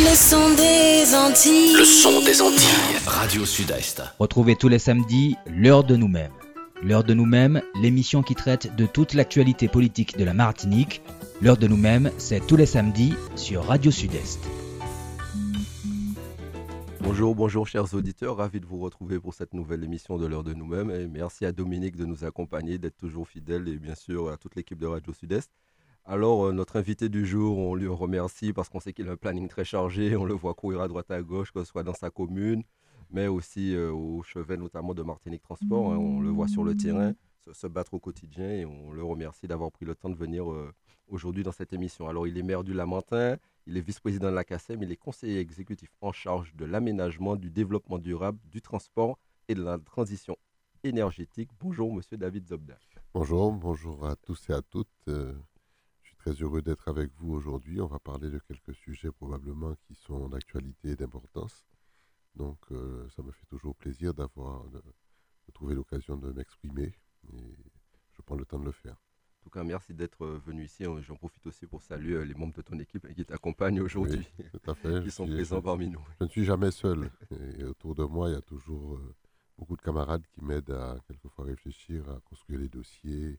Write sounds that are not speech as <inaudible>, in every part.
Le son des Antilles. Le son des Antilles. Radio Sud-Est. Retrouvez tous les samedis l'heure de nous-mêmes. L'heure de nous-mêmes, l'émission qui traite de toute l'actualité politique de la Martinique. L'heure de nous-mêmes, c'est tous les samedis sur Radio Sud-Est. Bonjour, bonjour chers auditeurs, ravi de vous retrouver pour cette nouvelle émission de l'heure de nous-mêmes et merci à Dominique de nous accompagner, d'être toujours fidèle et bien sûr à toute l'équipe de Radio Sud-Est. Alors, euh, notre invité du jour, on lui remercie parce qu'on sait qu'il a un planning très chargé. On le voit courir à droite à gauche, que ce soit dans sa commune, mais aussi euh, au chevet notamment de Martinique Transport. Hein. on le voit sur le terrain, se, battre au quotidien et on le remercie d'avoir pris le temps de venir euh, aujourd'hui dans cette émission. Alors, il est maire du Lamentin, il est vice-président de la CACEM, il est conseiller exécutif en charge de l'aménagement, du développement durable, du transport et de la transition énergétique. Bonjour, monsieur David Zobda. Bonjour, bonjour à tous et à toutes très heureux d'être avec vous aujourd'hui. On va parler de quelques sujets probablement qui sont d'actualité et d'importance. Donc, euh, ça me fait toujours plaisir d'avoir de, trouver l'occasion de m'exprimer et je prends le temps de le faire. En tout cas, merci d'être euh, venu ici. J'en profite aussi pour saluer euh, les membres de ton équipe qui t'accompagnent aujourd'hui, fait. <laughs> qui sont présents parmi nous. Je ne suis jamais seul. Et autour de moi, il y a toujours beaucoup de camarades qui m'aident à quelquefois réfléchir, à construire les dossiers,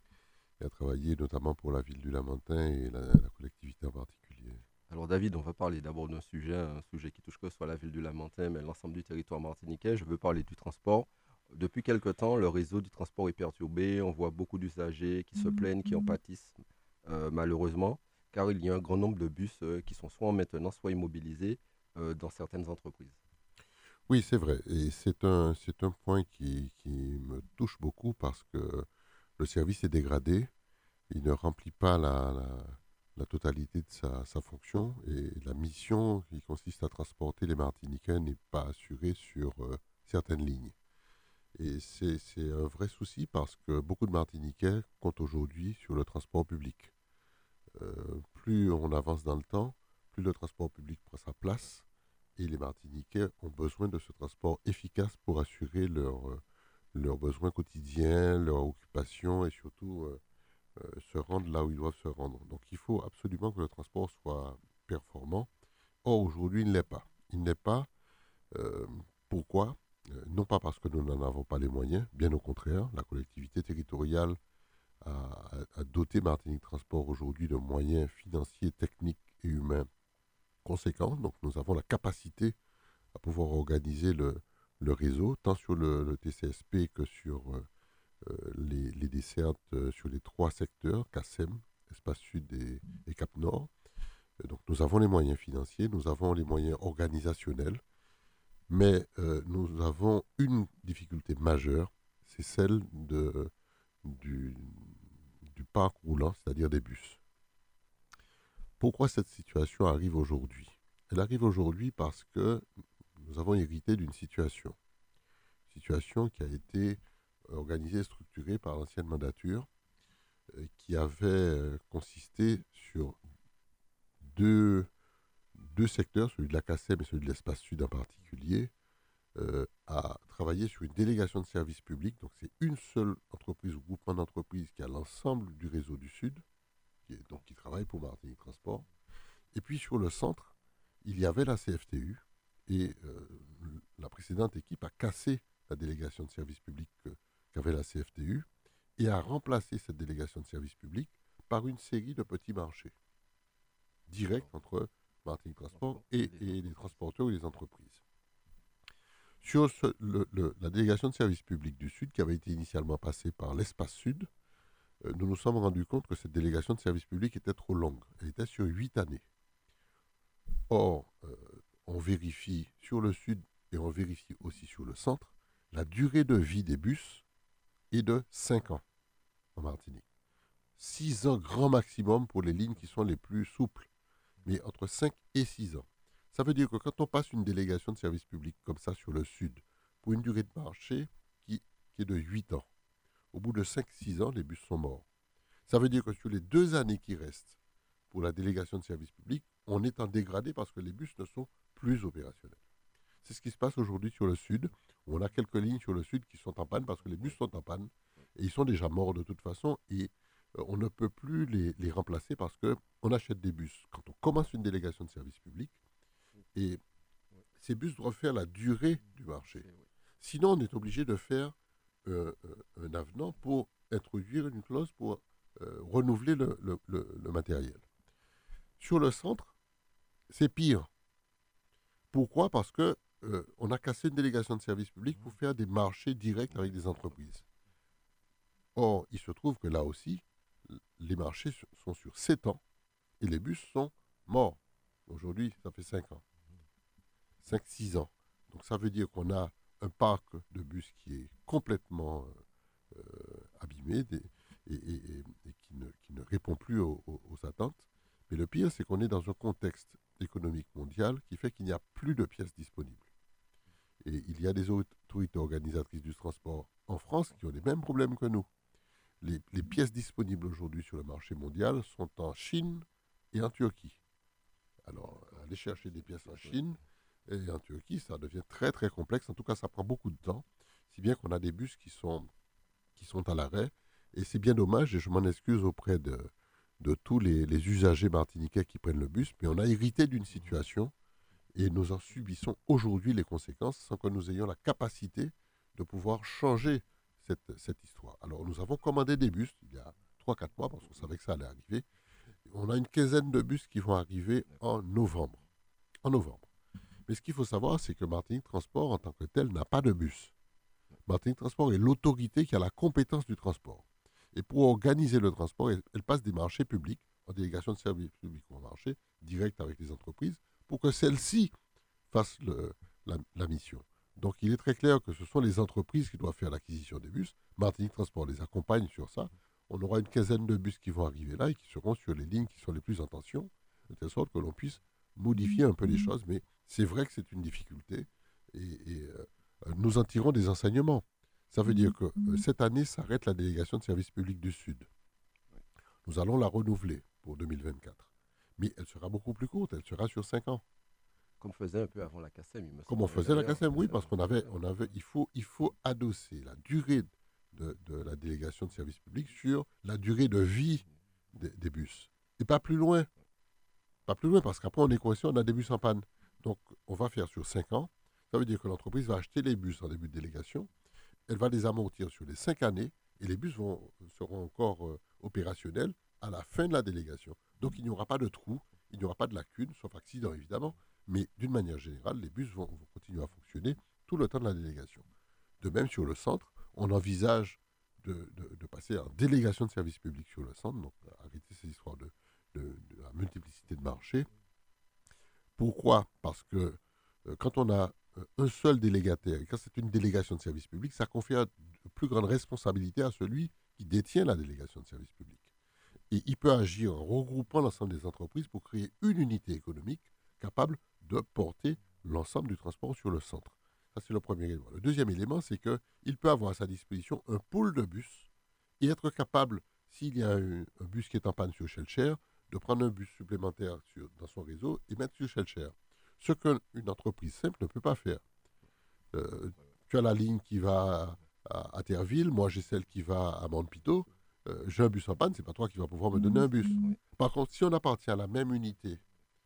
et a travaillé notamment pour la ville du Lamentin et la, collectivité en particulier. Alors David, on va parler d'abord d'un sujet, un sujet qui touche que soit la ville du Lamentin, mais l'ensemble du territoire martiniquais. Je veux parler du transport. Depuis quelque temps, le réseau du transport est perturbé. On voit beaucoup d'usagers qui se plaignent, qui en pâtissent euh, malheureusement, car il y a un grand nombre de bus euh, qui sont soit en maintenance, soit immobilisés euh, dans certaines entreprises. Oui, c'est vrai. Et c'est un, c'est un point qui, qui, me touche beaucoup parce que le service est dégradé, il ne remplit pas la, totalité de sa, sa, fonction et la mission qui consiste à transporter les Martiniquais n'est pas assurée sur euh, certaines lignes. Et c'est un vrai souci parce que beaucoup de Martiniquais comptent aujourd'hui sur le transport public. Euh, plus on avance dans le temps, plus le transport public prend sa place et les Martiniquais ont besoin de ce transport efficace pour assurer leur, euh, leurs besoins quotidiens, leurs occupations et surtout euh, euh, se rendre là où ils doivent se rendre. Donc il faut absolument que le transport soit performant. Or aujourd'hui il ne l'est pas. Il n'est pas. Euh, pourquoi? Non pas parce que nous n'en avons pas les moyens, bien au contraire, la collectivité territoriale a, doté Martinique Transport aujourd'hui de moyens financiers, techniques et humains conséquents. Donc nous avons la capacité à pouvoir organiser le, le réseau, tant sur le, TCSP que sur euh, euh, les, dessertes euh, sur les trois secteurs, CASEM, Espace Sud et, Cap Nord. Donc nous avons les moyens financiers, nous avons les moyens organisationnels, mais nous avons une difficulté majeure, c'est celle de, du parc roulant, c'est-à-dire des bus. Pourquoi cette situation arrive aujourd'hui? Elle arrive aujourd'hui parce que nous avons hérité d'une situation. Situation qui a été organisée et structurée par l'ancienne mandature, euh, qui avait euh, consisté sur deux, deux secteurs, celui de la CACEM et celui de l'espace sud en particulier, euh, à travailler sur une délégation de services publics. Donc c'est une seule entreprise ou groupement d'entreprises qui a l'ensemble du réseau du Sud, qui, donc qui travaille pour Martinique Transport. Et puis sur le centre, il y avait la CFTU, et euh, la précédente équipe a cassé la délégation de service public qu'avait la CFTU et a remplacé cette délégation de service public par une série de petits marchés directs entre Martin Transport et, les transporteurs ou les entreprises. Sur la délégation de service public du Sud, qui avait été initialement passée par l'espace Sud, euh, nous nous sommes rendus compte que cette délégation de service public était trop longue. Elle était sur huit années. Or, euh, on vérifie sur le sud et on vérifie aussi sur le centre, la durée de vie des bus est de 5 ans en Martinique. 6 ans grand maximum pour les lignes qui sont les plus souples, mais entre 5 et 6 ans. Ça veut dire que quand on passe une délégation de service public comme ça sur le sud, pour une durée de marché qui, est de 8 ans, au bout de 5-6 ans, les bus sont morts. Ça veut dire que sur les deux années qui restent pour la délégation de service public, on est en dégradé parce que les bus ne sont plus opérationnels. C'est ce qui se passe aujourd'hui sur le sud. On a quelques lignes sur le sud qui sont en panne parce que les bus sont en panne et ils sont déjà morts de toute façon et euh, on ne peut plus les, remplacer parce qu'on achète des bus. Quand on commence une délégation de service public, Et ces bus doivent faire la durée du marché. Sinon, on est obligé de faire euh, euh, un avenant pour introduire une clause pour euh, renouveler le, matériel. Sur le centre, c'est pire. Pourquoi? Parce que on a cassé une délégation de service public pour faire des marchés directs avec des entreprises. Or, il se trouve que là aussi, les marchés sont sur 7 ans et les bus sont morts. Aujourd'hui, ça fait 5 ans. 5-6 ans. Donc ça veut dire qu'on a un parc de bus qui est complètement euh, abîmé et, qui, ne, répond plus aux, attentes. Mais le pire, c'est qu'on est dans un contexte économique mondial qui fait qu'il n'y a plus de pièces disponibles. Et il y a des autorités organisatrices du transport en France qui ont les mêmes problèmes que nous. Les, les pièces disponibles aujourd'hui sur le marché mondial sont en Chine et en Turquie. Alors, aller chercher des pièces en Chine, et en Turquie, ça devient très très complexe. En tout cas, ça prend beaucoup de temps. Si bien qu'on a des bus qui sont, qui sont à l'arrêt. Et c'est bien dommage, et je m'en excuse auprès de, de tous les, usagers martiniquais qui prennent le bus, mais on a hérité d'une situation et nous en subissons aujourd'hui les conséquences sans que nous ayons la capacité de pouvoir changer cette, cette histoire. Alors nous avons commandé des bus il y a 3-4 mois parce qu'on savait que ça allait arriver. On a une quinzaine de bus qui vont arriver en novembre. En novembre. Mais ce qu'il faut savoir, c'est que Martinique Transport, en tant que tel, n'a pas de bus. Martinique Transport est l'autorité qui a la compétence du transport. Et pour organiser le transport, elle, passe des marchés publics, en délégation de services publics ou en marché, direct avec les entreprises, pour que celles-ci fassent la, mission. Donc il est très clair que ce sont les entreprises qui doivent faire l'acquisition des bus. Martinique Transport les accompagne sur ça. On aura une quinzaine de bus qui vont arriver là et qui seront sur les lignes qui sont les plus en tension, de telle sorte que l'on puisse modifier un peu les choses. Mais c'est vrai que c'est une difficulté et, euh, nous en tirons des enseignements. Ça veut dire que euh, cette année s'arrête la délégation de service public du Sud. Nous allons la renouveler pour 2024. Mais elle sera beaucoup plus courte, elle sera sur 5 ans. Comme faisait un peu avant la CASEM, il me Comme on faisait la CASEM, oui, parce qu'on avait, on avait, il faut, il faut adosser la durée de, la délégation de service public sur la durée de vie des, bus. Et pas plus loin. Pas plus loin, parce qu'après, on est coincé, on a des bus en panne. Donc, on va faire sur 5 ans. Ça veut dire que l'entreprise va acheter les bus en début de délégation. Elle va les amortir sur les 5 années et les bus seront encore euh, opérationnels à la fin de la délégation. Donc, il n'y aura pas de trou, il n'y aura pas de lacune, sauf accident évidemment. Mais d'une manière générale, les bus vont, continuer à fonctionner tout le temps de la délégation. De même, sur le centre, on envisage de, passer en délégation de service public sur le centre, donc arrêter ces histoires de, la multiplicité de marchés pourquoi? Parce que euh, quand on a euh, un seul délégataire, quand c'est une délégation de service public, ça confère de plus grande responsabilité à celui qui détient la délégation de service public. Et il peut agir en regroupant l'ensemble des entreprises pour créer une unité économique capable de porter l'ensemble du transport sur le centre. Ça, c'est le premier élément. Le deuxième élément, c'est qu'il peut avoir à sa disposition un pôle de bus et être capable, s'il y a un, bus qui est en panne sur Shellshare, de prendre un bus supplémentaire dans son réseau et mettre sur Shellshare. Ce qu'une entreprise simple ne peut pas faire. Euh, tu as la ligne qui va à, Terville, moi j'ai celle qui va à Montpito. Euh, j'ai un bus en panne, c'est pas toi qui vas pouvoir me donner un bus. Par contre, si on appartient à la même unité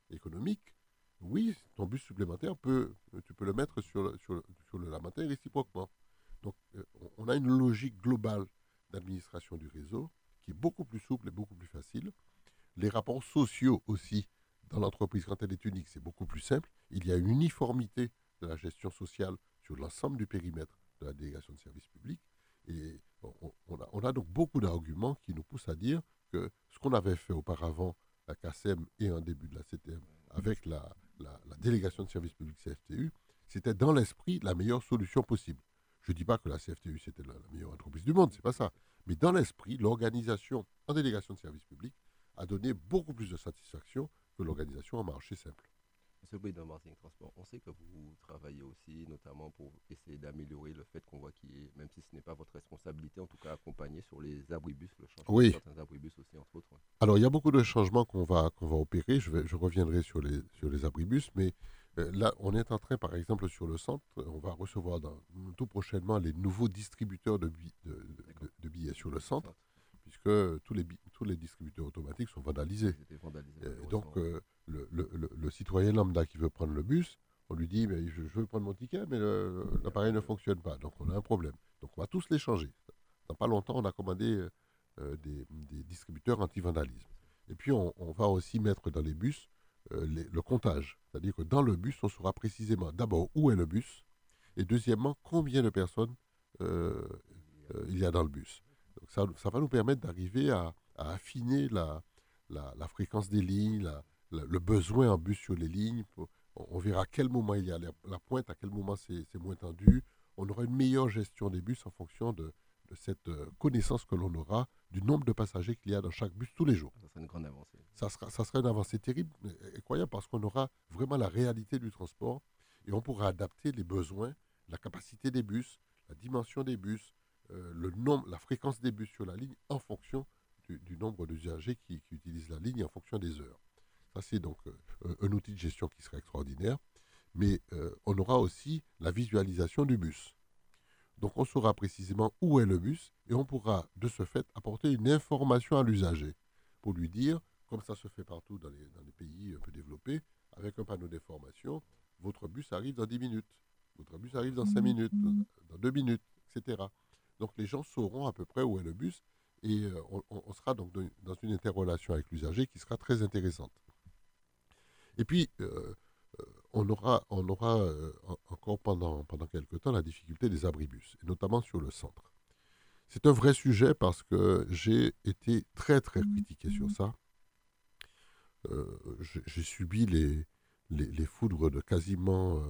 économique, oui, ton bus supplémentaire, peut, tu peux le mettre sur, sur, sur le matin réciproquement. Donc, euh, on a une logique globale d'administration du réseau qui est beaucoup plus souple et beaucoup plus facile. Les rapports sociaux aussi dans l'entreprise, quand elle est unique, c'est beaucoup plus simple. Il y a une uniformité de la gestion sociale sur l'ensemble du périmètre de la délégation de services publics. Et on, a, donc beaucoup d'arguments qui nous poussent à dire que ce qu'on avait fait auparavant, la CACEM et en début de la CTM, avec la, délégation de services publics CFTU, c'était dans l'esprit la meilleure solution possible. Je ne dis pas que la CFTU, c'était la, la meilleure entreprise du monde, c'est pas ça. Mais dans l'esprit, l'organisation en délégation de services publics a donné beaucoup plus de satisfaction que l'organisation en marché simple. Monsieur le Président Martin Transport, on sait que vous travaillez aussi notamment pour essayer d'améliorer le fait qu'on voit qu'il est, même si ce n'est pas votre responsabilité, en tout cas accompagné sur les abribus, le changement oui. de certains abribus aussi, entre autres. Alors, il y a beaucoup de changements qu'on va, qu'on va opérer. Je, vais, je reviendrai sur les, sur les abribus, mais euh, là, on est en train, par exemple, sur le centre, on va recevoir dans, tout prochainement les nouveaux distributeurs de, de, de billets sur le centre puisque tous les, tous les distributeurs automatiques sont vandalisés. vandalisés euh, donc, euh, le, le- le- le citoyen lambda qui veut prendre le bus, on lui dit mais je, je veux prendre mon ticket, mais l'appareil ne fonctionne pas. Donc on a un problème. Donc on va tous les changer. Dans pas longtemps, on a commandé euh, euh, des, des distributeurs anti-vandalisme. Et puis on, on va aussi mettre dans les bus euh, les- le comptage. C'est-à-dire que dans le bus, on saura précisément d'abord où est le bus et deuxièmement combien de personnes il y a dans le bus. Ça, ça va nous permettre d'arriver à, à affiner la, la, la fréquence des lignes, la- le besoin en bus sur les lignes. Pour- on, verra à quel moment il y a la, pointe, à quel moment c'est moins tendu. On aura une meilleure gestion des bus en fonction de, de cette euh, connaissance que l'on aura du nombre de passagers qu'il y a dans chaque bus tous les jours. Ça serait une grande avancée. Ça sera, ça sera une avancée terrible, incroyable, parce qu'on aura vraiment la réalité du transport et on pourra adapter les besoins, la capacité des bus, la dimension des bus, le nombre, la fréquence des bus sur la ligne en fonction du, du nombre d'usagers qui, qui utilisent la ligne en fonction des heures. Ça, c'est donc euh, un outil de gestion qui sera extraordinaire. Mais euh, on aura aussi la visualisation du bus. Donc on saura précisément où est le bus et on pourra de ce fait apporter une information à l'usager pour lui dire, comme ça se fait partout dans les, dans les pays un peu développés, avec un panneau d'information, votre bus arrive dans 10 minutes, votre bus arrive dans 5 minutes, dans 2 minutes, etc. Donc les gens sauront à peu près où est le bus et euh, on, sera donc dans une interrelation avec l'usager qui sera très intéressante. Et puis, euh, euh, on aura, on aura euh, en- encore pendant, pendant quelques temps la difficulté des abribus, et notamment sur le centre. C'est un vrai sujet parce que j'ai été très très critiqué sur ça. Euh, j'ai subi les, les, les foudres de quasiment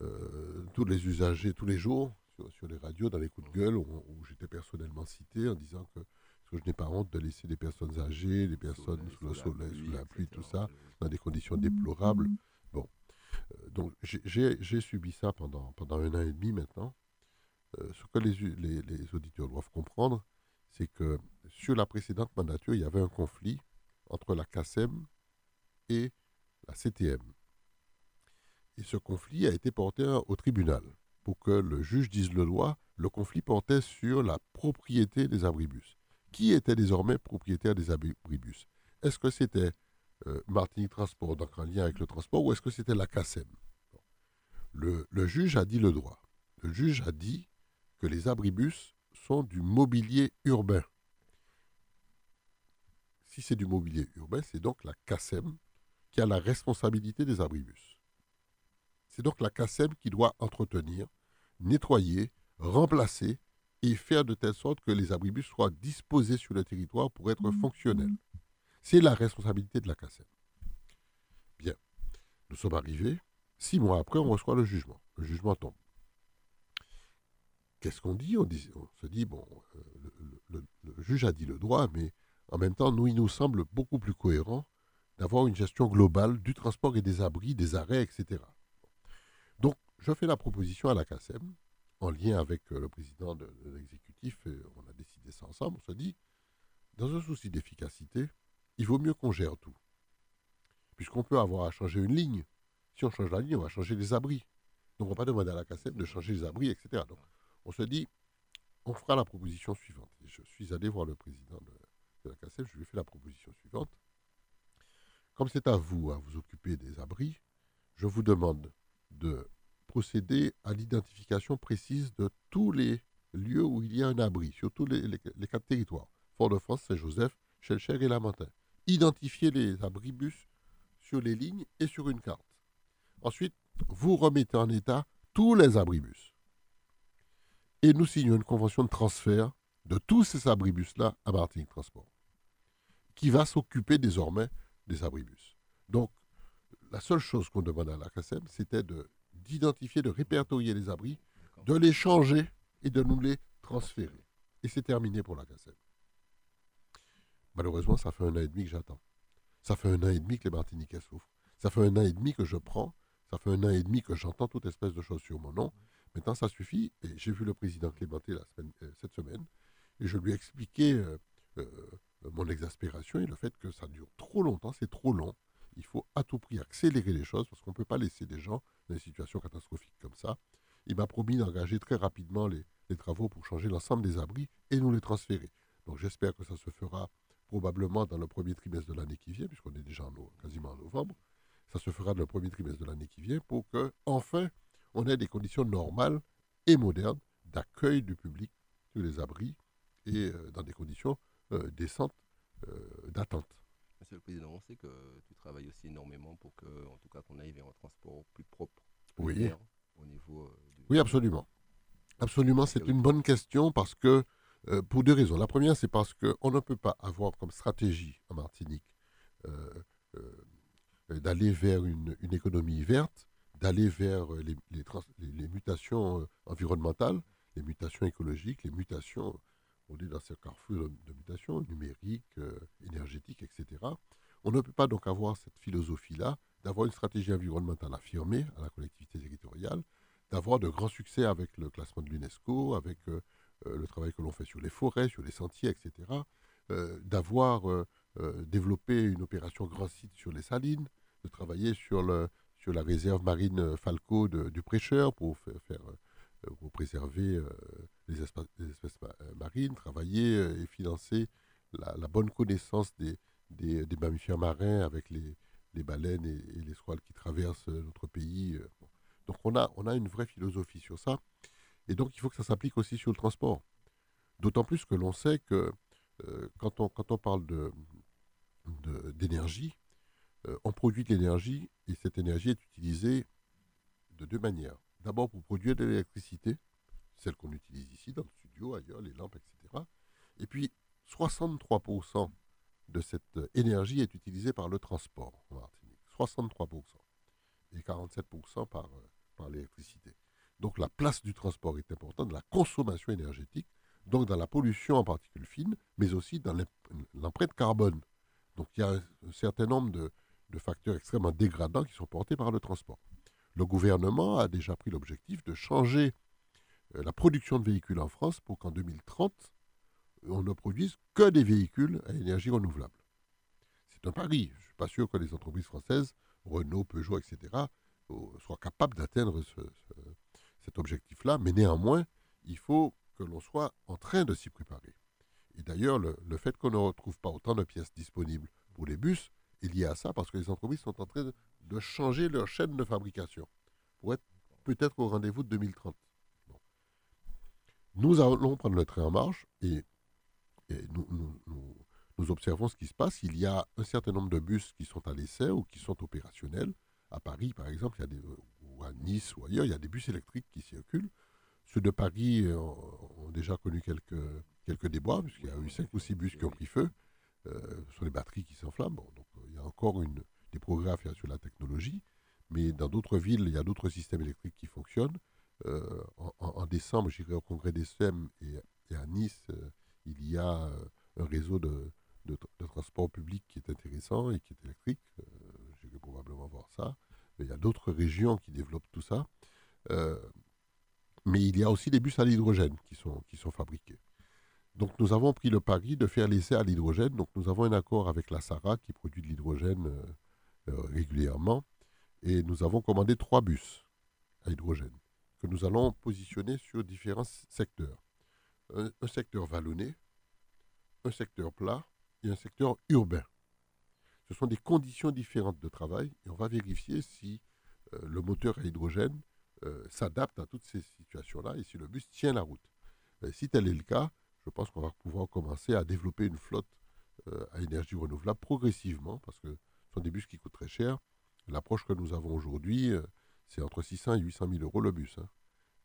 euh, tous les usagers tous les jours sur, sur les radios, dans les coups de gueule, où, où j'étais personnellement cité en disant que, que je n'ai pas honte de laisser des personnes âgées, des personnes sous le soleil, sous la pluie, tout ça, dans des conditions déplorables. Bon, Euh, donc j'ai- subi ça pendant, pendant un an et demi maintenant. Euh, ce que les, u- les, les auditeurs doivent comprendre, c'est que sur la précédente mandature, il y avait un conflit entre la CACEM et la CTM. Et ce conflit a été porté au tribunal. Pour que le juge dise le droit, le conflit portait sur la propriété des abribus. Qui était désormais propriétaire des abribus? Est-ce que c'était euh, Martinique Transport, donc en lien avec le transport, ou est-ce que c'était la CACEM le juge a dit le droit. Le juge a dit que les abribus sont du mobilier urbain. Si c'est du mobilier urbain, c'est donc la CACEM qui a la responsabilité des abribus. C'est donc la CACEM qui doit entretenir, nettoyer, remplacer et faire de telle sorte que les abribus soient disposés sur le territoire pour être fonctionnels. C'est la responsabilité de la CACEM. Bien. Nous sommes arrivés. Six mois après, on reçoit le jugement. Le jugement tombe. Qu'est-ce qu'on dit? On, dit on se dit, bon, euh, le- le juge a dit le droit, mais en même temps, nous, il nous semble beaucoup plus cohérent d'avoir une gestion globale du transport et des abris, des arrêts, etc. Je fais la proposition à la CACEM, en lien avec euh, le président de, l'exécutif, et on a décidé ça ensemble, on se dit, dans un souci d'efficacité, il vaut mieux qu'on gère tout. Puisqu'on peut avoir à changer une ligne. Si on change la ligne, on va changer les abris. Donc on ne va pas demander à la CACEM de changer les abris, etc. Donc on se dit, on fera la proposition suivante. Je suis allé voir le président de, de la CACEM, je lui ai fait la proposition suivante. Comme c'est à vous à vous occuper des abris, je vous demande de procéder à l'identification précise de tous les lieux où il y a un abri, sur tous les, quatre territoires. Fort-de-France, Saint-Joseph, Chelcher et Lamentin. Identifiez les abribus sur les lignes et sur une carte. Ensuite, vous remettez en état tous les abribus. Et nous signons une convention de transfert de tous ces abribus-là à Martinique Transport, qui va s'occuper désormais des abribus. Donc, la seule chose qu'on demande à la CACEM, c'était de- d'identifier, de répertorier les abris, de les changer et de nous les transférer. Et c'est terminé pour la CACEM. Malheureusement, ça fait un an et demi que j'attends. Ça fait un an et demi que les Martiniquais souffrent. Ça fait un an et demi que je prends. Ça fait un an et demi que j'entends toute espèce de choses sur mon nom. Maintenant, ça suffit. Et j'ai vu le président Clémenté euh, cette semaine. Et je lui ai expliqué euh, euh, mon exaspération et le fait que ça dure trop longtemps. C'est trop long. Il faut à tout prix accélérer les choses parce qu'on ne peut pas laisser des gens dans des situations catastrophiques comme ça. Il m'a promis d'engager très rapidement les, travaux pour changer l'ensemble des abris et nous les transférer. Donc j'espère que ça se fera probablement dans le premier trimestre de l'année qui vient, puisqu'on est déjà quasiment en novembre. Ça se fera dans le premier trimestre de l'année qui vient pour que, enfin, on ait des conditions normales et modernes d'accueil du public sur les abris et euh, dans des conditions euh, décentes d'attente. Monsieur le Président, on sait que tu travailles aussi énormément pour que, en tout cas, qu'on aille vers un transport plus propre, oui. au niveau. Oui, absolument. Absolument, c'est une bonne question parce que euh, pour deux raisons. La première, c'est parce qu'on ne peut pas avoir comme stratégie en Martinique euh, euh, d'aller vers une, économie verte, d'aller vers les, les, mutations environnementales, les mutations écologiques, les mutations, on est dans ce carrefour de, mutations numériques, énergétiques, etc. On ne peut pas donc avoir cette philosophie-là, d'avoir une stratégie environnementale affirmée à la collectivité territoriale, d'avoir de grands succès avec le classement de l'UNESCO, avec euh, le travail que l'on fait sur les forêts, sur les sentiers, etc., euh, d'avoir euh, développé une opération grand site sur les salines, de travailler sur, le, sur la réserve marine Falco du Prêcheur pour faire, pour préserver les, espèces, marines, travailler et financer la, bonne connaissance des, mammifères marins avec les, baleines et, les squales qui traversent notre pays. Donc on a, on a une vraie philosophie sur ça. Et donc, il faut que ça s'applique aussi sur le transport. D'autant plus que l'on sait que euh, quand, on, quand on parle d'énergie, de, euh, on produit de l'énergie et cette énergie est utilisée de deux manières. D'abord pour produire de l'électricité, celle qu'on utilise ici dans le studio, ailleurs, les lampes, etc. Et puis 63% de cette énergie est utilisée par le transport en Martinique. 63%. Et 47% par, euh, par l'électricité. Donc la place du transport est importante, la consommation énergétique, donc dans la pollution en particules fines, mais aussi dans l'empreinte carbone. Donc il y a un certain nombre de, facteurs extrêmement dégradants qui sont portés par le transport. Le gouvernement a déjà pris l'objectif de changer euh, la production de véhicules en France pour qu'en 2030, on ne produise que des véhicules à énergie renouvelable. C'est un pari. Je ne suis pas sûr que les entreprises françaises, Renault, Peugeot, etc., soient capables d'atteindre ce, cet objectif-là, mais néanmoins, il faut que l'on soit en train de s'y préparer. Et d'ailleurs, le, fait qu'on ne retrouve pas autant de pièces disponibles pour les bus est lié à ça, parce que les entreprises sont en train de, changer leur chaîne de fabrication pour être peut-être au rendez-vous de 2030. Nous allons prendre le train en marche et, nous, observons ce qui se passe. Il y a un certain nombre de bus qui sont à l'essai ou qui sont opérationnels. À Paris, par exemple, ou à Nice ou ailleurs, il y a des bus électriques qui circulent. Ceux de Paris euh, ont, déjà connu quelques, quelques déboires, puisqu'il y a eu cinq ou six bus qui ont pris feu euh, sur les batteries qui s'enflamment. euh, il y a encore une, progrès à faire sur la technologie, mais dans d'autres villes, il y a d'autres systèmes électriques qui fonctionnent. en, décembre, j'irai au congrès des SEM et, à Nice, il y a un réseau de, transport public qui est intéressant et qui est électrique. j'irai probablement voir ça. Il y a d'autres régions qui développent tout ça. Euh, mais il y a aussi des bus à l'hydrogène qui sont, qui sont fabriqués. Donc nous avons pris le pari de faire l'essai à l'hydrogène. Donc nous avons un accord avec la SARA qui produit de l'hydrogène euh, euh, régulièrement. Et nous avons commandé trois bus à hydrogène que nous allons positionner sur différents secteurs. un secteur vallonné, un secteur plat et un secteur urbain. Ce sont des conditions différentes de travail et on va vérifier si euh, le moteur à hydrogène euh, s'adapte à toutes ces situations-là et si le bus tient la route. Euh, si tel est le cas, je pense qu'on va pouvoir commencer à développer une flotte à énergie renouvelable progressivement parce que des bus qui coûtent très cher. L'approche que nous avons aujourd'hui, c'est entre 600 et 800 000 euros le bus. Hein.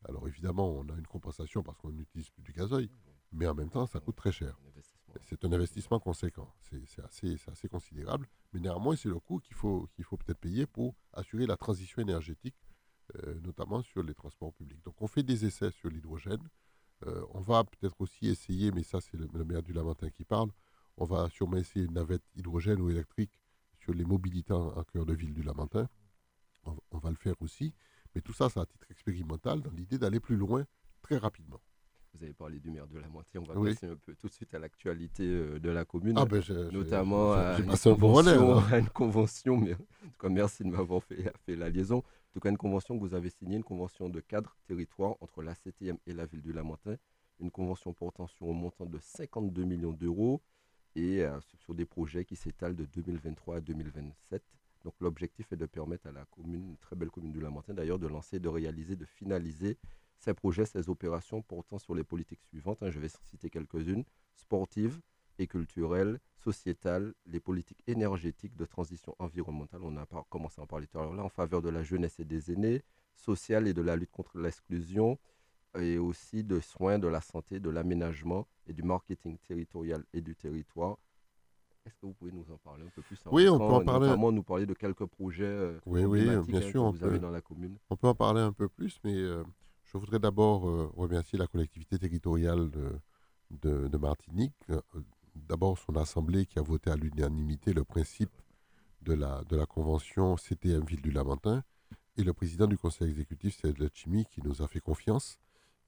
Alors évidemment, on a une compensation parce qu'on n'utilise plus du gazoil, mais en même temps, ça coûte très cher. C'est un investissement conséquent, c'est assez, assez, considérable, mais néanmoins c'est le coût qu'il faut, qu'il faut peut-être payer pour assurer la transition énergétique, euh, notamment sur les transports publics. Donc on fait des essais sur l'hydrogène, euh, on va peut-être aussi essayer, mais ça c'est le, maire du Lamentin qui parle, on va sûrement essayer une navette hydrogène ou électrique sur les mobilités en, cœur de ville du Lamentin, on, on va le faire aussi, mais tout ça c'est à titre expérimental dans l'idée d'aller plus loin très rapidement. Vous avez parlé du maire de la Moitié. On va passer un peu tout de suite à l'actualité euh, de la commune, ah ben notamment à, une convention, <laughs> une convention. Mais, en tout cas, merci de m'avoir fait, <laughs> fait la liaison. En tout cas, une convention que vous avez signée, une convention de cadre territoire entre la CTM et la ville du Lamentin. Une convention portant sur un montant de 52 millions d'euros. Et sur des projets qui s'étalent de 2023 à 2027. Donc l'objectif est de permettre à la commune, une très belle commune du Lamentin d'ailleurs, de lancer, de réaliser, de finaliser ces projets, ces opérations portant sur les politiques suivantes. Hein. je vais citer quelques-unes sportives et culturelles, sociétales, les politiques énergétiques de transition environnementale. On a commencé à en parler tout à l'heure là, en faveur de la jeunesse et des aînés, sociale et de la lutte contre l'exclusion, et aussi de soins de la santé, de l'aménagement et du marketing territorial et du territoire. Est-ce que vous pouvez nous en parler un peu plus Oui, on peut en parler. Notamment nous parler de quelques projets euh, oui, oui, bien hein, sûr, que vous avez dans la commune? On peut en parler un peu plus, mais euh, je voudrais d'abord euh, remercier la collectivité territoriale de, de, Martinique. D'abord son assemblée qui a voté à l'unanimité le principe de la, de la convention CTM Ville du Lamentin et le président du conseil exécutif, c'est Chimi, qui nous a fait confiance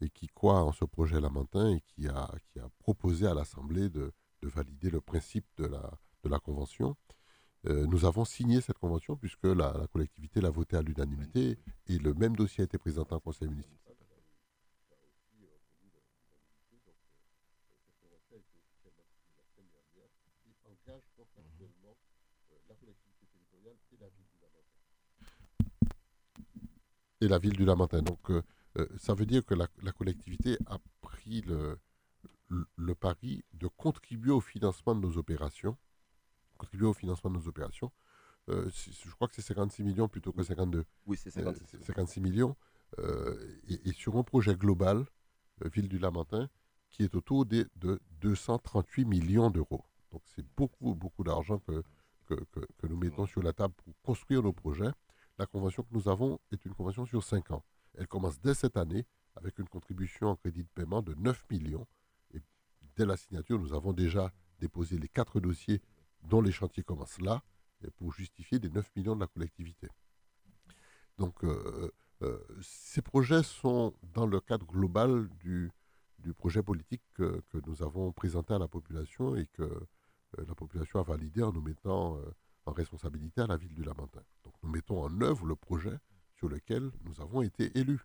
et qui croit en ce projet lamentin et qui a, proposé à l'Assemblée de, de, valider le principe de la, Convention. Euh, nous avons signé cette convention puisque la, collectivité l'a votée à l'unanimité et le même dossier a été présenté en conseil municipal. Et la ville du Lamentin. Euh, euh, ça veut dire que la, collectivité a pris le, le, pari de contribuer au financement de nos opérations. Contribuer au financement de nos opérations. Euh, je crois que c'est 56 millions plutôt que 52. Oui, c'est 56. 56 euh, millions. Et, sur un projet global, Ville du Lamentin, qui est autour de, de 238 millions d'euros. Donc c'est beaucoup, beaucoup d'argent que, que, que, nous mettons sur la table pour construire nos projets. La convention que nous avons est une convention sur 5 ans. Elle commence dès cette année avec une contribution en crédit de paiement de 9 millions. Et dès la signature, nous avons déjà déposé les quatre dossiers dont les chantiers commencent là, pour justifier les 9 millions de la collectivité. Donc, euh, euh, ces projets sont dans le cadre global du, du projet politique que, nous avons présenté à la population et que euh, la population a validé en nous mettant en responsabilité à la ville du Lamentin. Donc, nous mettons en œuvre le projet lequel nous avons été élus.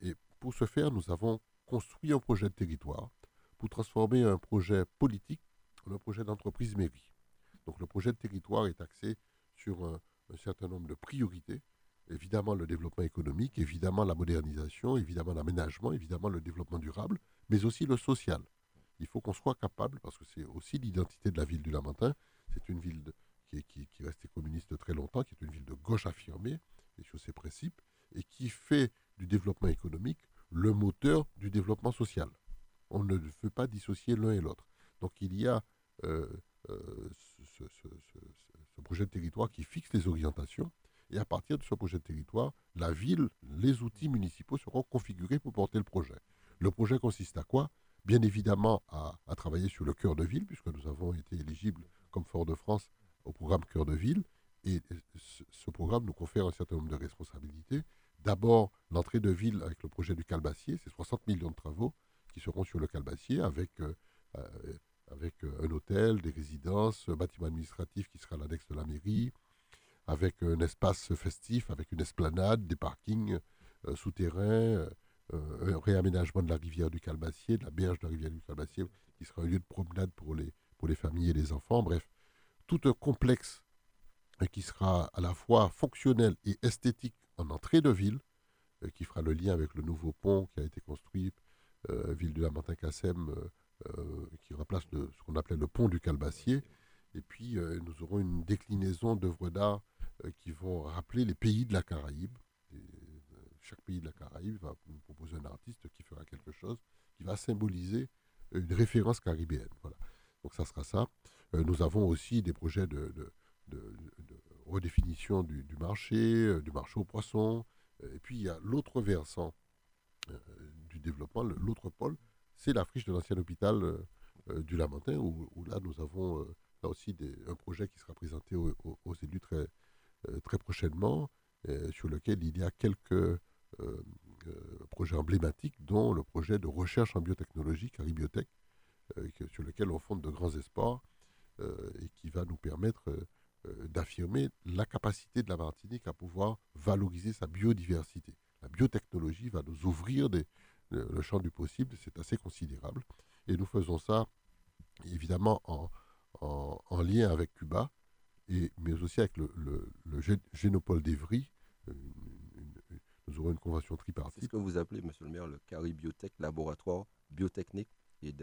Et pour ce faire, nous avons construit un projet de territoire pour transformer un projet politique en un projet d'entreprise mairie. Donc le projet de territoire est axé sur un, certain nombre de priorités. Évidemment le développement économique, évidemment la modernisation, évidemment l'aménagement, évidemment le développement durable, mais aussi le social. Il faut qu'on soit capable, parce que c'est aussi l'identité de la ville du Lamentin, c'est une ville qui, qui, qui est restée communiste très longtemps, qui est une ville de gauche affirmée, sur ses principes, et qui fait du développement économique le moteur du développement social. On ne veut pas dissocier l'un et l'autre. Donc il y a euh, euh, ce, projet de territoire qui fixe les orientations, et à partir de ce projet de territoire, la ville, les outils municipaux seront configurés pour porter le projet. Le projet consiste à quoi? Bien évidemment à, à travailler sur le cœur de ville, puisque nous avons été éligibles comme Fort-de-France au programme cœur de ville, et ce programme nous confère un certain nombre de responsabilités. D'abord, l'entrée de ville avec le projet du Calbassier, c'est 60 millions de travaux qui seront sur le Calbassier avec, euh, euh, avec euh, un hôtel, des résidences, un bâtiment administratif qui sera l'annexe de la mairie, avec un espace festif, avec une esplanade, des parkings souterrains, un réaménagement de la rivière du Calbassier, de la berge de la rivière du Calbassier, qui sera un lieu de promenade pour les, pour les familles et les enfants. Bref, tout un complexe qui sera à la fois fonctionnel et esthétique en entrée de ville, euh, qui fera le lien avec le nouveau pont qui a été construit, euh, ville du Lamentin-Cassem, euh, qui remplace ce qu'on appelait le pont du Calbassier. Et puis, nous aurons une déclinaison d'œuvres d'art qui vont rappeler les pays de la Caraïbe. chaque pays de la Caraïbe va nous proposer un artiste qui fera quelque chose qui va symboliser une référence caribéenne. Donc ça sera ça. nous avons aussi des projets de de, redéfinition du, marché, euh, du marché aux poissons. Euh, et puis il y a l'autre versant euh, du développement, l'autre pôle, c'est la friche de l'ancien hôpital du Lamentin, où, là nous avons là aussi un projet qui sera présenté aux, élus très, très prochainement, sur lequel il y a quelques projets emblématiques, dont le projet de recherche en biotechnologie, Caribiotech, sur lequel on fonde de grands espoirs et qui va nous permettre euh, d'affirmer la capacité de la Martinique à pouvoir valoriser sa biodiversité. La biotechnologie va nous ouvrir des, le champ du possible, c'est assez considérable. Et nous faisons ça, évidemment, en, en, lien avec Cuba, et, mais aussi avec le, Génopole d'Evry. nous aurons une convention tripartite. C'est ce que vous appelez, monsieur le maire, le Caribiotech Laboratoire Biotechnique et,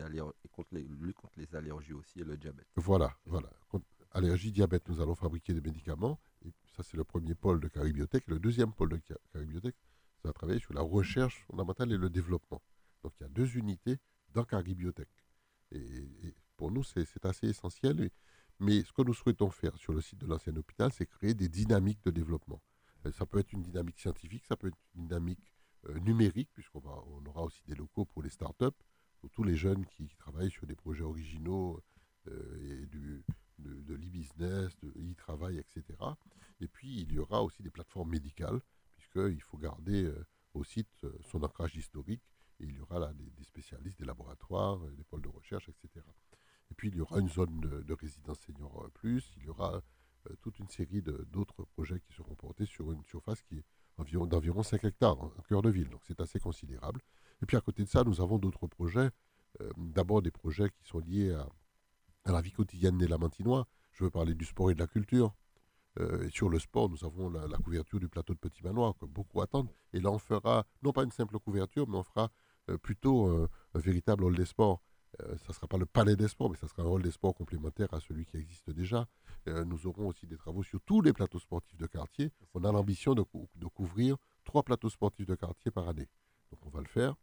contre les, lutte contre les allergies aussi et le diabète. Voilà, voilà. Contre allergie, diabète, nous allons fabriquer des médicaments. Et ça, c'est le premier pôle de Caribiotech. Le deuxième pôle de Caribiotech, ça va travailler sur la recherche fondamentale et le développement. Donc il y a deux unités dans Caribiotech. Et, pour nous, c'est assez essentiel. mais ce que nous souhaitons faire sur le site de l'ancien hôpital, c'est créer des dynamiques de développement. Euh, ça peut être une dynamique scientifique, ça peut être une dynamique euh, numérique, puisqu'on on aura aussi des locaux pour les startups, pour tous les jeunes qui, travaillent sur des projets originaux euh, et du, de, l'e-business, de l'e-travail, etc. Et puis, il y aura aussi des plateformes médicales, puisqu'il faut garder au site son ancrage historique et il y aura là des, spécialistes, des laboratoires, euh, des pôles de recherche, etc. Et puis il y aura une zone de, résidence senior euh, plus, il y aura euh, toute une série d'autres projets qui seront portés sur une surface qui est environ, d'environ 5 hectares en, cœur de ville. Donc c'est assez considérable. Et puis à côté de ça, nous avons d'autres projets. D'abord des projets qui sont liés à, la vie quotidienne des Lamantinois. Je veux parler du sport et de la culture. et sur le sport, nous avons la, couverture du plateau de Petit Manoir, que beaucoup attendent. Et là, on fera, non pas une simple couverture, mais on fera euh, plutôt euh, un véritable hall des sports. Euh, ça ne sera pas le palais des sports, mais ça sera un hall des sports complémentaire à celui qui existe déjà. nous aurons aussi des travaux sur tous les plateaux sportifs de quartier. On a l'ambition de, couvrir trois plateaux sportifs de quartier par année. Donc on va le faire.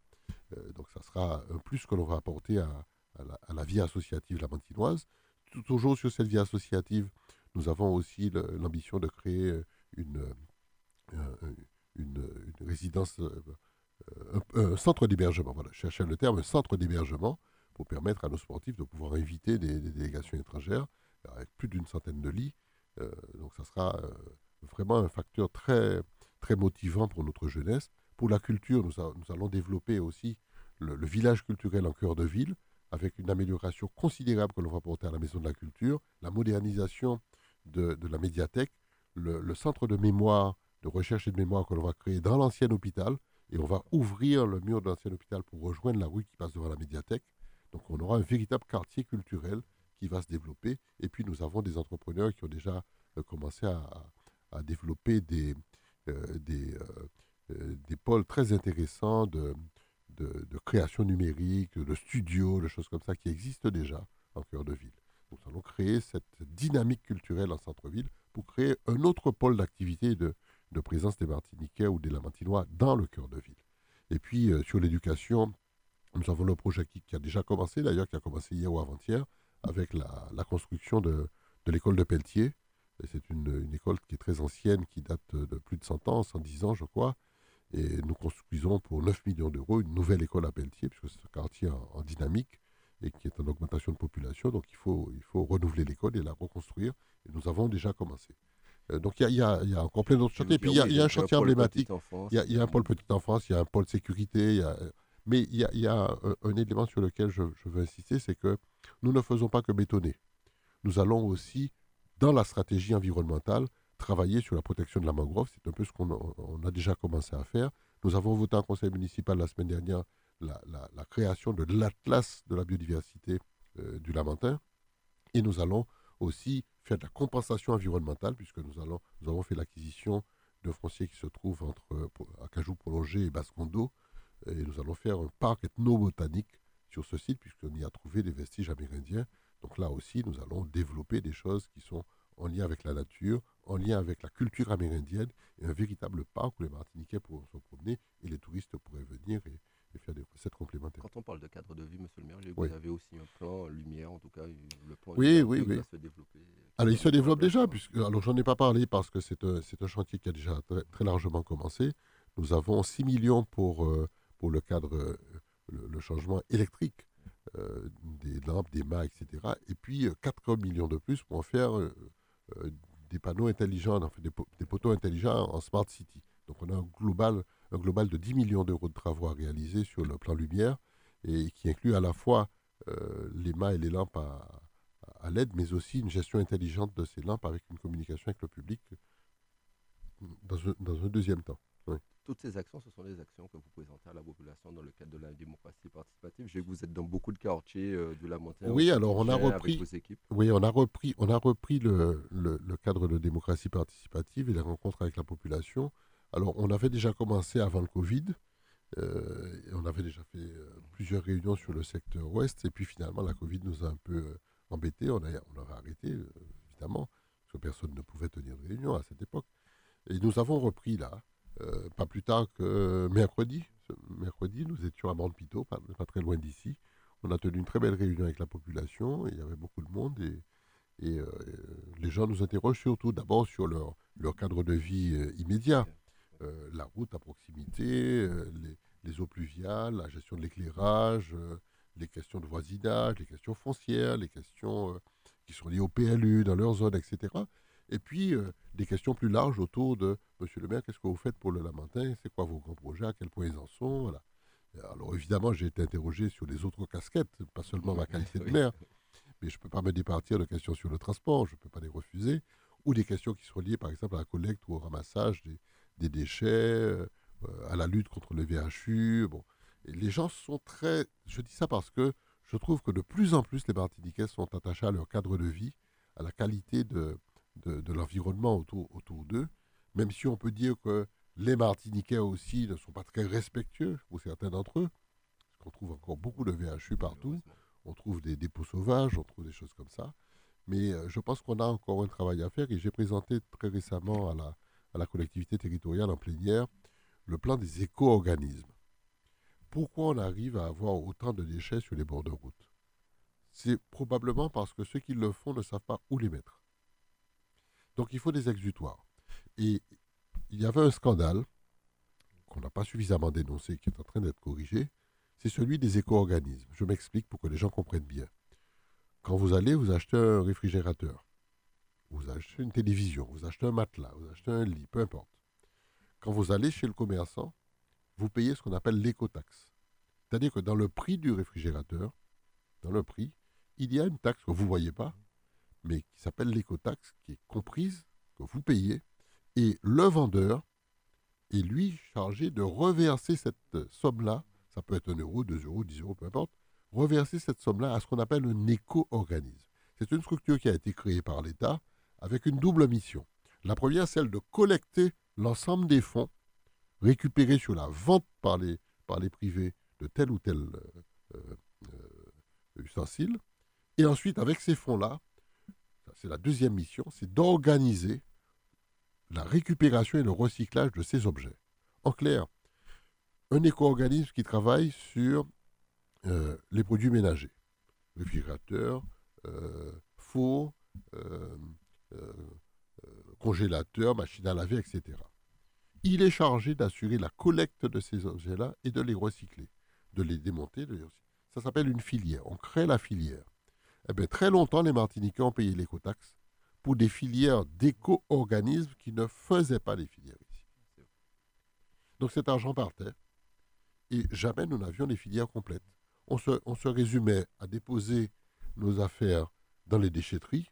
donc ça sera un plus que l'on va apporter à, la, vie associative lamantinoise. Toujours sur cette vie associative, nous avons aussi l'ambition de créer une, une, résidence un, centre d'hébergement. Voilà, je cherchais le terme, un centre d'hébergement pour permettre à nos sportifs de pouvoir inviter des, délégations étrangères avec plus d'une centaine de lits. Euh, donc ça sera euh, vraiment un facteur très, très motivant pour notre jeunesse. Pour la culture, nous allons développer aussi le, village culturel en cœur de ville, avec une amélioration considérable que l'on va apporter à la Maison de la Culture, la modernisation de, la médiathèque, le, le, centre de mémoire, de recherche et de mémoire que l'on va créer dans l'ancien hôpital, et on va ouvrir le mur de l'ancien hôpital pour rejoindre la rue qui passe devant la médiathèque. Donc on aura un véritable quartier culturel qui va se développer. Et puis nous avons des entrepreneurs qui ont déjà euh, commencé à, développer des, euh, des, euh, des, pôles très intéressants de, de, création numérique, de studios, de choses comme ça qui existent déjà en cœur de ville. Nous allons créer cette dynamique culturelle en centre-ville pour créer un autre pôle d'activité de, de présence des Martiniquais ou des Lamantinois dans le cœur de ville. Et puis euh, sur l'éducation, nous avons le projet qui, a déjà commencé, d'ailleurs, qui a commencé hier ou avant-hier, avec la, construction de, l'école de Pelletier. C'est une, école qui est très ancienne, qui date de plus de 100 ans, 110 ans, je crois. Et nous construisons pour 9 millions d'euros une nouvelle école à Pelletier, puisque c'est un quartier en, dynamique et qui est en augmentation de population. Donc il faut, il faut renouveler l'école et la reconstruire. Et nous avons déjà commencé. Euh, donc il y, a, encore plein d'autres chantiers. Puis il y, a un chantier emblématique. Il y, a un pôle petite enfance, il y a un pôle sécurité. Mais il y a, un, élément sur lequel je, veux insister, c'est que nous ne faisons pas que bétonner. Nous allons aussi, dans la stratégie environnementale, travailler sur la protection de la mangrove. C'est un peu ce qu'on a déjà commencé à faire. Nous avons voté en conseil municipal la semaine dernière la, création de l'Atlas de la biodiversité euh, du Lamentin. Et nous allons aussi faire de la compensation environnementale, puisque nous, allons, nous avons fait l'acquisition de foncier qui se trouve entre Acajou prolongé et Bascondo. Et nous allons faire un parc ethnobotanique sur ce site, puisqu'on y a trouvé des vestiges amérindiens. Donc là aussi, nous allons développer des choses qui sont en lien avec la nature, en lien avec la culture amérindienne, et un véritable parc où les Martiniquais pourront se promener et les touristes pourraient venir et, faire des recettes complémentaires. Quand on parle de cadre de vie, monsieur le maire, vous avez aussi un plan lumière, en tout cas, le plan oui, oui, oui. se développer. Alors, il se développe déjà, puisque, alors j'en ai pas parlé parce que c'est un, un, chantier qui a déjà très, largement commencé. Nous avons 6 millions pour, euh, pour le cadre, euh, le, changement électrique euh, des lampes, des mâts, etc. Et puis 4 millions de plus pour en faire des panneaux intelligents, des, des, poteaux intelligents en Smart City. Donc on a un global un global de 10 millions d'euros de travaux à réaliser sur le plan lumière et qui inclut à la fois euh, les mâts et les lampes à, LED, mais aussi une gestion intelligente de ces lampes avec une communication avec le public dans un deuxième temps. Tout toutes ces actions, ce sont des actions que vous présentez à la population dans le cadre de la démocratie participative. Je sais que vous êtes dans beaucoup de quartiers euh, de la montagne. Oui, alors on a repris. Oui, on a repris, on a repris le, le, cadre de démocratie participative et les rencontres avec la population. Alors, on avait déjà commencé avant le Covid. Euh, on avait déjà fait euh, plusieurs réunions sur le secteur ouest. Et puis finalement, la Covid nous a un peu embêtés. On, a, on aurait arrêté, évidemment, parce que personne ne pouvait tenir de réunion à cette époque. Et nous avons repris là, euh, pas plus tard que mercredi. mercredi, nous étions à Montpito, pas, pas très loin d'ici. On a tenu une très belle réunion avec la population. il y avait beaucoup de monde et, et euh, les gens nous interrogent surtout d'abord sur leur, leur cadre de vie euh, immédiat. la route à proximité, les, les, eaux pluviales, la gestion de l'éclairage, les questions de voisinage, les questions foncières, les questions qui sont liées au PLU dans leur zone, etc. Et puis, euh, des questions plus larges autour de Monsieur le maire, qu'est-ce que vous faites pour le Lamentin? C'est quoi vos grands projets? À quel point ils en sont? Voilà. Alors, évidemment, j'ai été interrogé sur les autres casquettes, pas seulement ma <laughs> qualité de maire, mais je ne peux pas me départir de questions sur le transport, je ne peux pas les refuser, ou des questions qui sont liées, par exemple, à la collecte ou au ramassage des, déchets, euh, à la lutte contre le VHU. Bon. les gens sont très. Je dis ça parce que je trouve que de plus en plus les Martiniquais sont attachés à leur cadre de vie, à la qualité de, de, l'environnement autour, d'eux, même si on peut dire que les Martiniquais aussi ne sont pas très respectueux pour certains d'entre eux, parce qu'on trouve encore beaucoup de VHU partout, on trouve des dépôts sauvages, on trouve des choses comme ça. Mais euh, je pense qu'on a encore un travail à faire et j'ai présenté très récemment à la collectivité territoriale en plénière le plan des éco-organismes. Pourquoi on arrive à avoir autant de déchets sur les bords de route? C'est probablement parce que ceux qui le font ne savent pas où les mettre. Donc il faut des exutoires. Et il y avait un scandale qu'on n'a pas suffisamment dénoncé, qui est en train d'être corrigé, c'est celui des éco-organismes. Je m'explique pour que les gens comprennent bien. Quand vous allez, vous achetez un réfrigérateur, vous achetez une télévision, vous achetez un matelas, vous achetez un lit, peu importe. Quand vous allez chez le commerçant, vous payez ce qu'on appelle l'écotaxe. C'est-à-dire que dans le prix du réfrigérateur, dans le prix, il y a une taxe que vous ne voyez pas, mais qui s'appelle l'écotaxe, qui est comprise, que vous payez, et le vendeur est lui chargé de reverser cette somme-là, ça peut être un euro, deux euros, dix euros, peu importe, reverser cette somme-là à ce qu'on appelle un éco-organisme. C'est une structure qui a été créée par l'État avec une double mission. La première, celle de collecter l'ensemble des fonds récupérés sur la vente par les, par les privés de tel ou tel euh, euh, ustensile. Et ensuite, avec ces fonds-là, c'est la deuxième mission, c'est d'organiser la récupération et le recyclage de ces objets. En clair, un éco-organisme qui travaille sur euh, les produits ménagers, réfrigérateur, euh, four, euh, congélateur, machine à laver, etc. Il est chargé d'assurer la collecte de ces objets-là et de les recycler, de les démonter. Ça s'appelle une filière. On crée la filière. Eh bien, très longtemps, les Martiniquais ont payé l'écotaxe pour des filières d'éco-organismes qui ne faisaient pas les filières ici. Donc cet argent partait et jamais nous n'avions des filières complètes. On se, résumait à déposer nos affaires dans les déchetteries.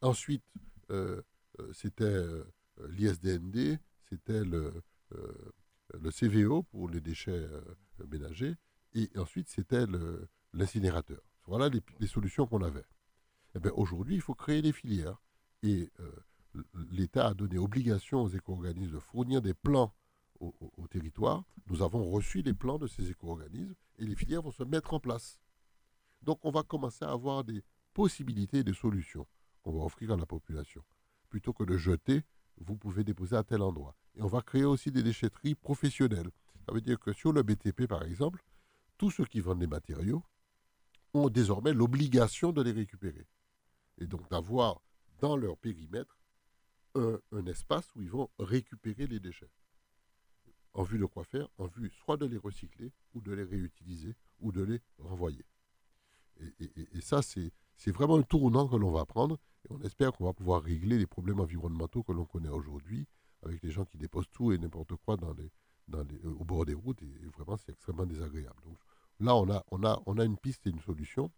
Ensuite, euh, euh, c'était euh, l'ISDND, c'était le CVO pour les déchets ménagers, et ensuite c'était l'incinérateur. Voilà les, solutions qu'on avait. Eh bien, aujourd'hui, il faut créer des filières. Et euh, l'État a donné obligation aux éco-organismes de fournir des plans au, territoire. Nous avons reçu les plans de ces éco-organismes et les filières vont se mettre en place. Donc, on va commencer à avoir des possibilités et des solutions qu'on va offrir à la population. Plutôt que de jeter, vous pouvez déposer à tel endroit. Et on va créer aussi des déchetteries professionnelles. Ça veut dire que sur le BTP, par exemple, tous ceux qui vendent des matériaux, ont désormais l'obligation de les récupérer. Et donc d'avoir dans leur périmètre un, espace où ils vont récupérer les déchets. En vue de quoi faire? En vue soit de les recycler, ou de les réutiliser, ou de les renvoyer. Et, ça, c'est vraiment un tournant que l'on va prendre, et on espère qu'on va pouvoir régler les problèmes environnementaux que l'on connaît aujourd'hui, avec les gens qui déposent tout et n'importe quoi dans les, dans les, au bord des routes, et, vraiment, c'est extrêmement désagréable. Donc, Là, on a, on, a, on a une piste et une solution,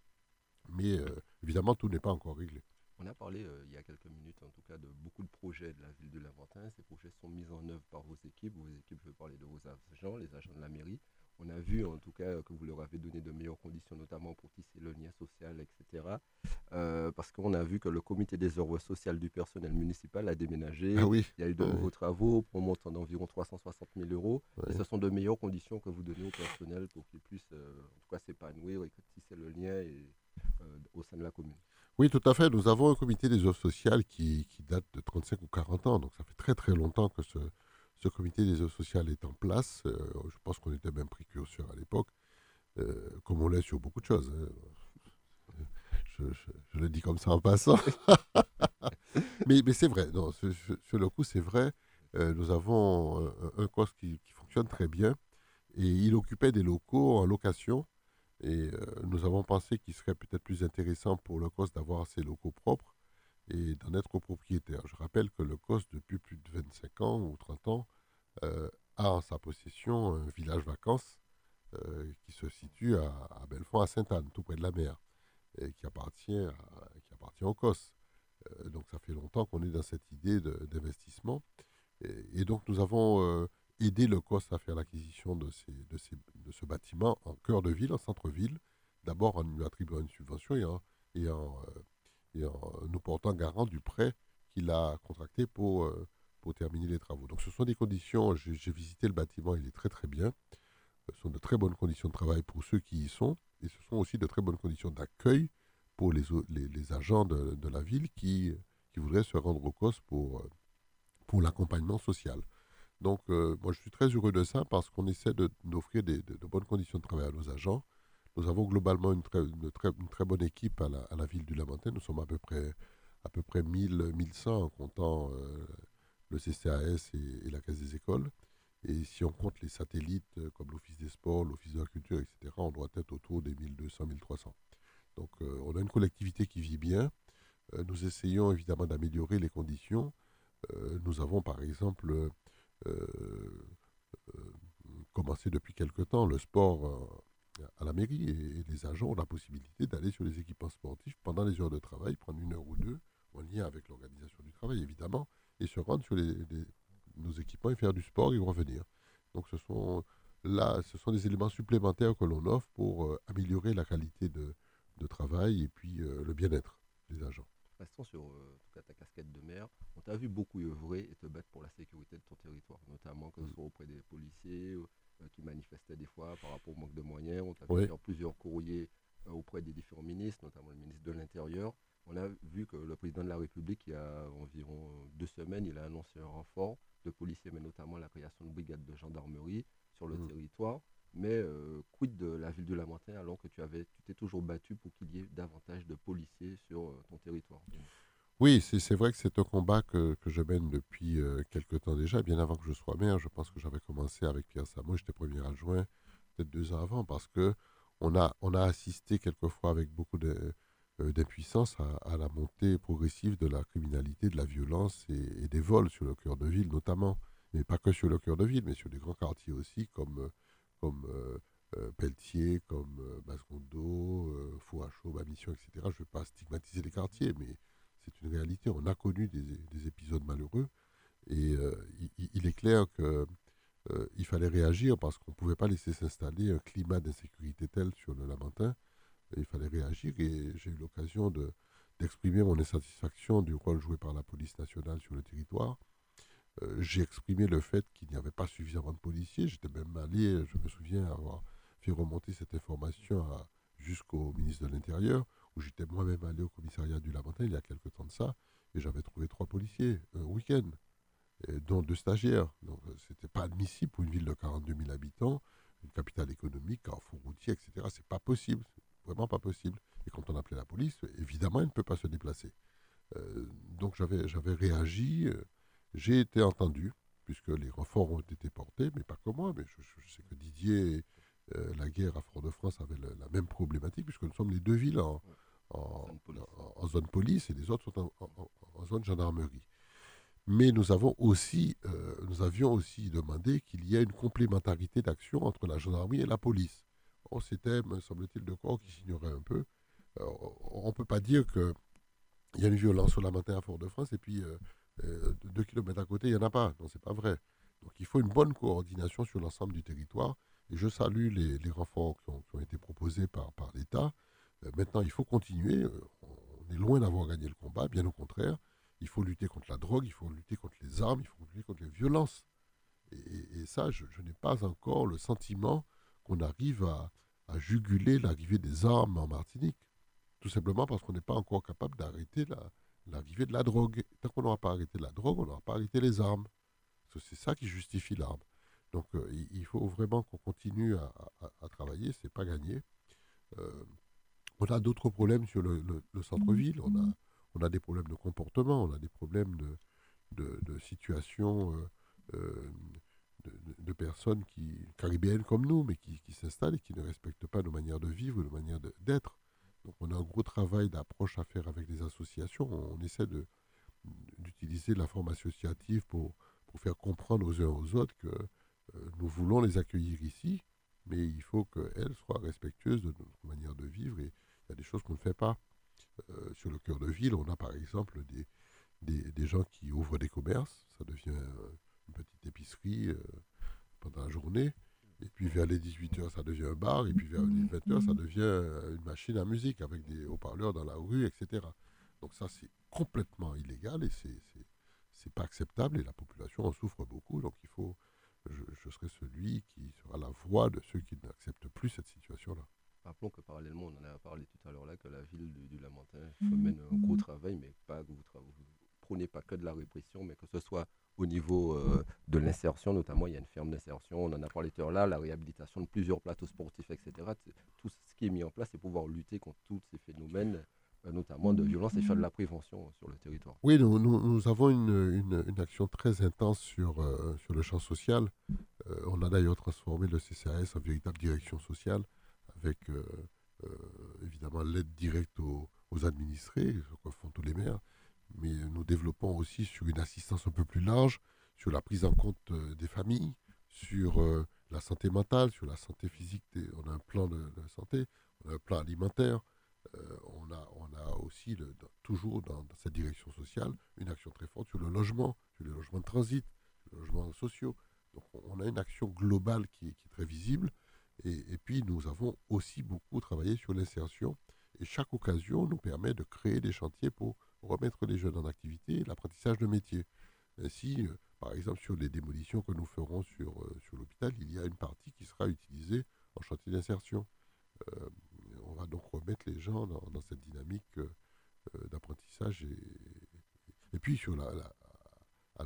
mais euh, évidemment, tout n'est pas encore réglé. On a parlé euh, il y a quelques minutes, en tout cas, de beaucoup de projets de la ville de Laventin. Ces projets sont mis en œuvre par vos équipes. Vos équipes, je veux parler de agents, les agents de la mairie. On a vu en tout cas que vous leur avez donné de meilleures conditions, notamment pour tisser le lien social, etc. Euh, parce qu'on a vu que le comité des œuvres sociales du personnel municipal a déménagé. Ah oui. Il y a eu de nouveaux travaux pour un montant d'environ 360 000 euros. Et ce sont de meilleures conditions que vous donnez au personnel pour qu'il puisse euh, en tout cas s'épanouir et tisser le lien et, euh, au sein de la commune. Oui, tout à fait. Nous avons un comité des œuvres sociales qui, qui, date de 35 ou 40 ans. Donc ça fait très très longtemps que ce, ce comité des eaux sociales est en place. Euh, je pense qu'on était même précurseur à l'époque, euh, comme on l'est sur beaucoup de choses. Hein. Je, le dis comme ça en passant. <laughs> mais, c'est vrai, non, sur, le coup, c'est vrai. Euh, nous avons un, COS qui, fonctionne très bien et il occupait des locaux en location. Et nous avons pensé qu'il serait peut-être plus intéressant pour le COS d'avoir ses locaux propres et d'en être copropriétaire. Je rappelle que le COS, depuis plus de 25 ans ou 30 ans, euh, a en sa possession un village vacances euh, qui se situe à, à à Sainte-Anne, tout près de la mer, et qui appartient, qui appartient au COS. Euh, donc ça fait longtemps qu'on est dans cette idée d'investissement. Et, donc nous avons aidé le COS à faire l'acquisition de, de, de, ce bâtiment en cœur de ville, en centre-ville, d'abord en lui attribuant une subvention et en, et en et en nous portant garant du prêt qu'il a contracté pour, euh, pour terminer les travaux. Donc ce sont des conditions, j'ai visité le bâtiment, il est très très bien. Ce sont de très bonnes conditions de travail pour ceux qui y sont et ce sont aussi de très bonnes conditions d'accueil pour les, les, agents de, de, la ville qui, qui voudraient se rendre au COS pour, euh, pour l'accompagnement social. Donc euh, moi je suis très heureux de ça parce qu'on essaie d'offrir de, de, bonnes conditions de travail à nos agents nous avons globalement une très, une très, une très bonne équipe à la, à la, ville du Lamentin. Nous sommes à peu près, à peu près 1000, 1100 en comptant euh, le CCAS et, la Caisse des écoles. Et si on compte les satellites euh, comme l'Office des sports, l'Office de la culture, etc., on doit être autour des 1200, 1300. Donc euh, on a une collectivité qui vit bien. Nous essayons évidemment d'améliorer les conditions. Nous avons par exemple commencé depuis quelque temps le sport à la mairie et, les agents ont la possibilité d'aller sur les équipements sportifs pendant les heures de travail, prendre une heure ou deux, en lien avec l'organisation du travail évidemment, et se rendre sur les, les, nos équipements et faire du sport et revenir. Donc ce sont là, ce sont des éléments supplémentaires que l'on offre pour euh, améliorer la qualité de, de, travail et puis euh, le bien-être des agents. Restons sur euh, ta casquette de maire. On t'a vu beaucoup œuvrer et te battre pour la sécurité de ton territoire, notamment que ce soit auprès des policiers, qui manifestaient des fois par rapport au manque de moyens. On a fait oui. plusieurs courriers euh, auprès des différents ministres, notamment le ministre de l'Intérieur. On a vu que le président de la République, il y a environ deux semaines, il a annoncé un renfort de policiers, mais notamment la création de brigades de gendarmerie sur le mmh. territoire. Mais euh, quid de la ville de Lamentin alors que tu avais, tu t'es toujours battu pour qu'il y ait davantage de policiers sur euh, ton territoire? Oui, c'est vrai que c'est un combat que, que, je mène depuis euh, quelque temps déjà, bien avant que je sois maire. Je pense que j'avais commencé avec Pierre Samo, j'étais premier adjoint, peut-être deux ans avant, parce que on a, on a assisté quelquefois avec beaucoup d'impuissance euh, à, à, la montée progressive de la criminalité, de la violence et, des vols sur le cœur de ville notamment. Mais pas que sur le cœur de ville, mais sur des grands quartiers aussi, comme, comme euh, euh Pelletier, comme Bascondo, Fouachaud, Mission, etc. Je ne vais pas stigmatiser les quartiers, mais c'est une réalité. On a connu des, des épisodes malheureux et euh, il, est clair que euh, fallait réagir parce qu'on ne pouvait pas laisser s'installer un climat d'insécurité tel sur le Lamentin. Il fallait réagir et j'ai eu l'occasion d'exprimer mon insatisfaction du rôle joué par la police nationale sur le territoire. Euh, j'ai exprimé le fait qu'il n'y avait pas suffisamment de policiers. J'étais même allé, je me souviens, avoir fait remonter cette information jusqu'au ministre de l'Intérieur j'étais moi-même allé au commissariat du Lamentin il y a quelque temps de ça, et j'avais trouvé trois policiers un week-end, dont deux stagiaires. Donc euh, c'était pas admissible pour une ville de 42 000 habitants, une capitale économique, carrefour routier, etc. C'est pas possible, vraiment pas possible. Et quand on appelait la police, évidemment, elle ne peut pas se déplacer. Euh, donc j'avais réagi, euh, j'ai été entendu, puisque les renforts ont été portés, mais pas que moi, mais je, sais que Didier euh, la guerre à Fort-de-France avait la même problématique, puisque nous sommes les deux villes en, en, zone police et les autres sont en, zone gendarmerie. Mais nous, avons aussi, euh, nous avions aussi demandé qu'il y ait une complémentarité d'action entre la gendarmerie et la police. C'était, me semble-t-il, de corps qui s'ignorait un peu. Euh, on ne peut pas dire qu'il y a une violence sur la matin à Fort-de-France et puis euh, deux kilomètres à côté, il n'y en a pas. Non, c'est pas vrai. Donc il faut une bonne coordination sur l'ensemble du territoire. Et je salue les, renforts qui ont, été proposés par l'État. Euh, maintenant, il faut continuer. Euh, on est loin d'avoir gagné le combat, bien au contraire. Il faut lutter contre la drogue, il faut lutter contre les armes, il faut lutter contre les violences. Et, ça, je, n'ai pas encore le sentiment qu'on arrive à, juguler l'arrivée des armes en Martinique. Tout simplement parce qu'on n'est pas encore capable d'arrêter l'arrivée de la drogue. Tant qu'on n'aura pas arrêté la drogue, on n'aura pas arrêté les armes. C'est ça qui justifie l'arme. Donc euh, il faut vraiment qu'on continue à, travailler, c'est pas gagné. On a d'autres problèmes sur le, centre-ville, on a, on a des problèmes de comportement, on a des problèmes de, de, situation euh, de, personnes qui, caribéennes comme nous, mais qui, qui s'installent et qui ne respectent pas nos manières de vivre nos manières d'être. Donc on a un gros travail d'approche à faire avec les associations. On, essaie d'utiliser la forme associative pour, pour faire comprendre aux uns aux autres que euh, nous voulons les accueillir ici, mais il faut qu'elles soient respectueuses de notre manière de vivre et il y a des choses qu'on ne fait pas. Euh, sur le cœur de ville, on a par exemple des, des, gens qui ouvrent des commerces, ça devient euh, une petite épicerie pendant la journée, et puis vers les 18h, ça devient un bar, et puis vers les 20h, ça devient une machine à musique avec des haut-parleurs dans la rue, etc. Donc ça, c'est complètement illégal et c'est c'est pas acceptable et la population en souffre beaucoup. Donc il faut, je, serai celui qui sera la voix de ceux qui n'acceptent plus cette situation-là. Rappelons que parallèlement, on en a parlé tout à l'heure là, que la ville du, Lamentin mène un gros travail, mais pas que vous, vous prônez pas que de la répression, mais que ce soit au niveau euh, de l'insertion, notamment il y a une ferme d'insertion, on en a parlé tout à l'heure là, la réhabilitation de plusieurs plateaux sportifs, etc. Tout ce qui est mis en place, c'est pouvoir lutter contre tous ces phénomènes euh, notamment de violence et faire de la prévention sur le territoire. Oui, nous, nous, avons une, une, action très intense sur, euh, sur le champ social. Euh, on a d'ailleurs transformé le CCAS en véritable direction sociale avec évidemment l'aide directe aux, administrés, ce que font tous les maires, mais nous développons aussi sur une assistance un peu plus large, sur la prise en compte des familles, sur la santé mentale, sur la santé physique. on a un plan de, santé, on a un plan alimentaire. Euh, on, a, aussi, toujours dans, cette direction sociale, une action très forte sur le logement, sur les logements de transit, sur les logements sociaux. Donc on a une action globale qui est, très visible. Et, puis nous avons aussi beaucoup travaillé sur l'insertion. Et chaque occasion nous permet de créer des chantiers pour remettre les jeunes en activité et l'apprentissage de métiers. Ainsi, euh, par exemple, sur les démolitions que nous ferons sur, euh, sur l'hôpital, il y a une partie qui sera utilisée en chantier d'insertion on va donc remettre les gens dans, cette dynamique euh, euh, d'apprentissage. Et, puis sur la, à,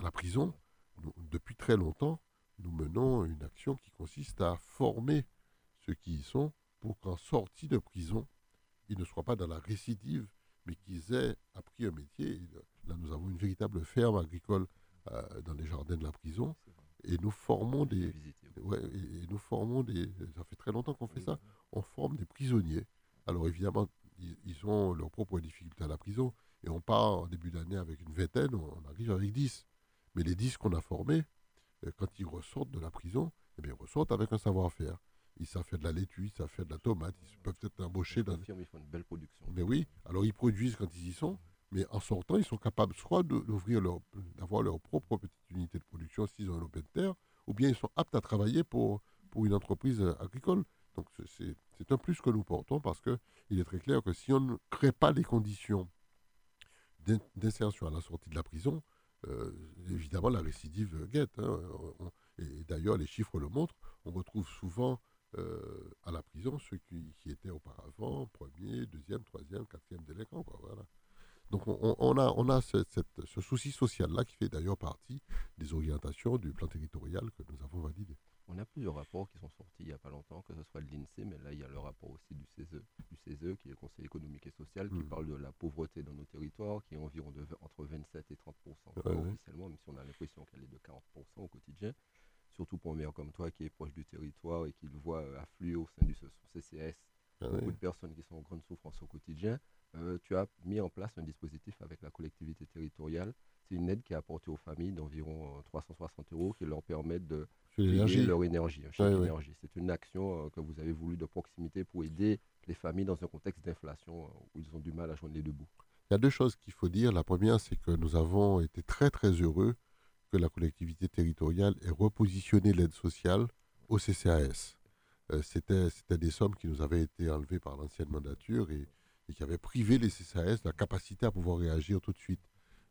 la, prison, depuis très longtemps, nous menons une action qui consiste à former ceux qui y sont pour qu'en sortie de prison, ils ne soient pas dans la récidive, mais qu'ils aient appris un métier. Là, nous avons une véritable ferme agricole euh, dans les jardins de la prison et nous formons des, ouais, et, nous formons des, ça fait très longtemps qu'on fait ça, on forme des prisonniers. Alors évidemment, ils, ont leurs propres difficultés à la prison, et on part en début d'année avec une vingtaine, on arrive avec 10. Mais les 10 qu'on a formés, euh, quand ils ressortent de la prison, eh bien, ils ressortent avec un savoir-faire. Ils savent faire de la laitue, ils savent faire de la tomate, ils peuvent être embauchés dans... Ils font une belle production. Mais oui, alors ils produisent quand ils y sont, mais en sortant, ils sont capables soit d'ouvrir leur, d'avoir leur propre petite unité de production s'ils ont un open terre, ou bien ils sont aptes à travailler pour, pour une entreprise agricole. Donc c'est un plus que nous portons parce qu'il est très clair que si on ne crée pas les conditions d'insertion à la sortie de la prison, euh, évidemment la récidive guette. Hein. et d'ailleurs les chiffres le montrent, on retrouve souvent euh, à la prison ceux qui, étaient auparavant premier, deuxième, troisième, quatrième délinquant. Donc on, a, ce souci social-là qui fait d'ailleurs partie des orientations du plan territorial que nous avons validé. On a plusieurs rapports qui sont sortis il n'y a pas longtemps, que ce soit de l'INSEE, mais là il y a le rapport aussi du CESE qui est le Conseil économique et social, qui hmm. parle de la pauvreté dans nos territoires, qui est environ de, entre 27 et 30 officiellement, même si on a l'impression qu'elle est de 40% au quotidien. Surtout pour un maire comme toi qui est proche du territoire et qui le voit euh, affluer au sein du CCS, ah beaucoup de personnes qui sont en grande souffrance au quotidien. Euh, tu as mis en place un dispositif avec la collectivité territoriale. C'est une aide qui est apportée aux familles d'environ 360 euh, euros qui leur permettent de payer leur énergie. C'est une action euh, que vous avez voulu de proximité pour aider les familles dans un contexte d'inflation où ils ont du mal à joindre les deux bouts. Il y a deux choses qu'il faut dire. La première, c'est que nous avons été très très heureux que la collectivité territoriale ait repositionné l'aide sociale au CCAS. Euh, C'était des sommes qui nous avaient été enlevées par l'ancienne mandature et, et, qui avaient privé les CCAS de la capacité à pouvoir réagir tout de suite.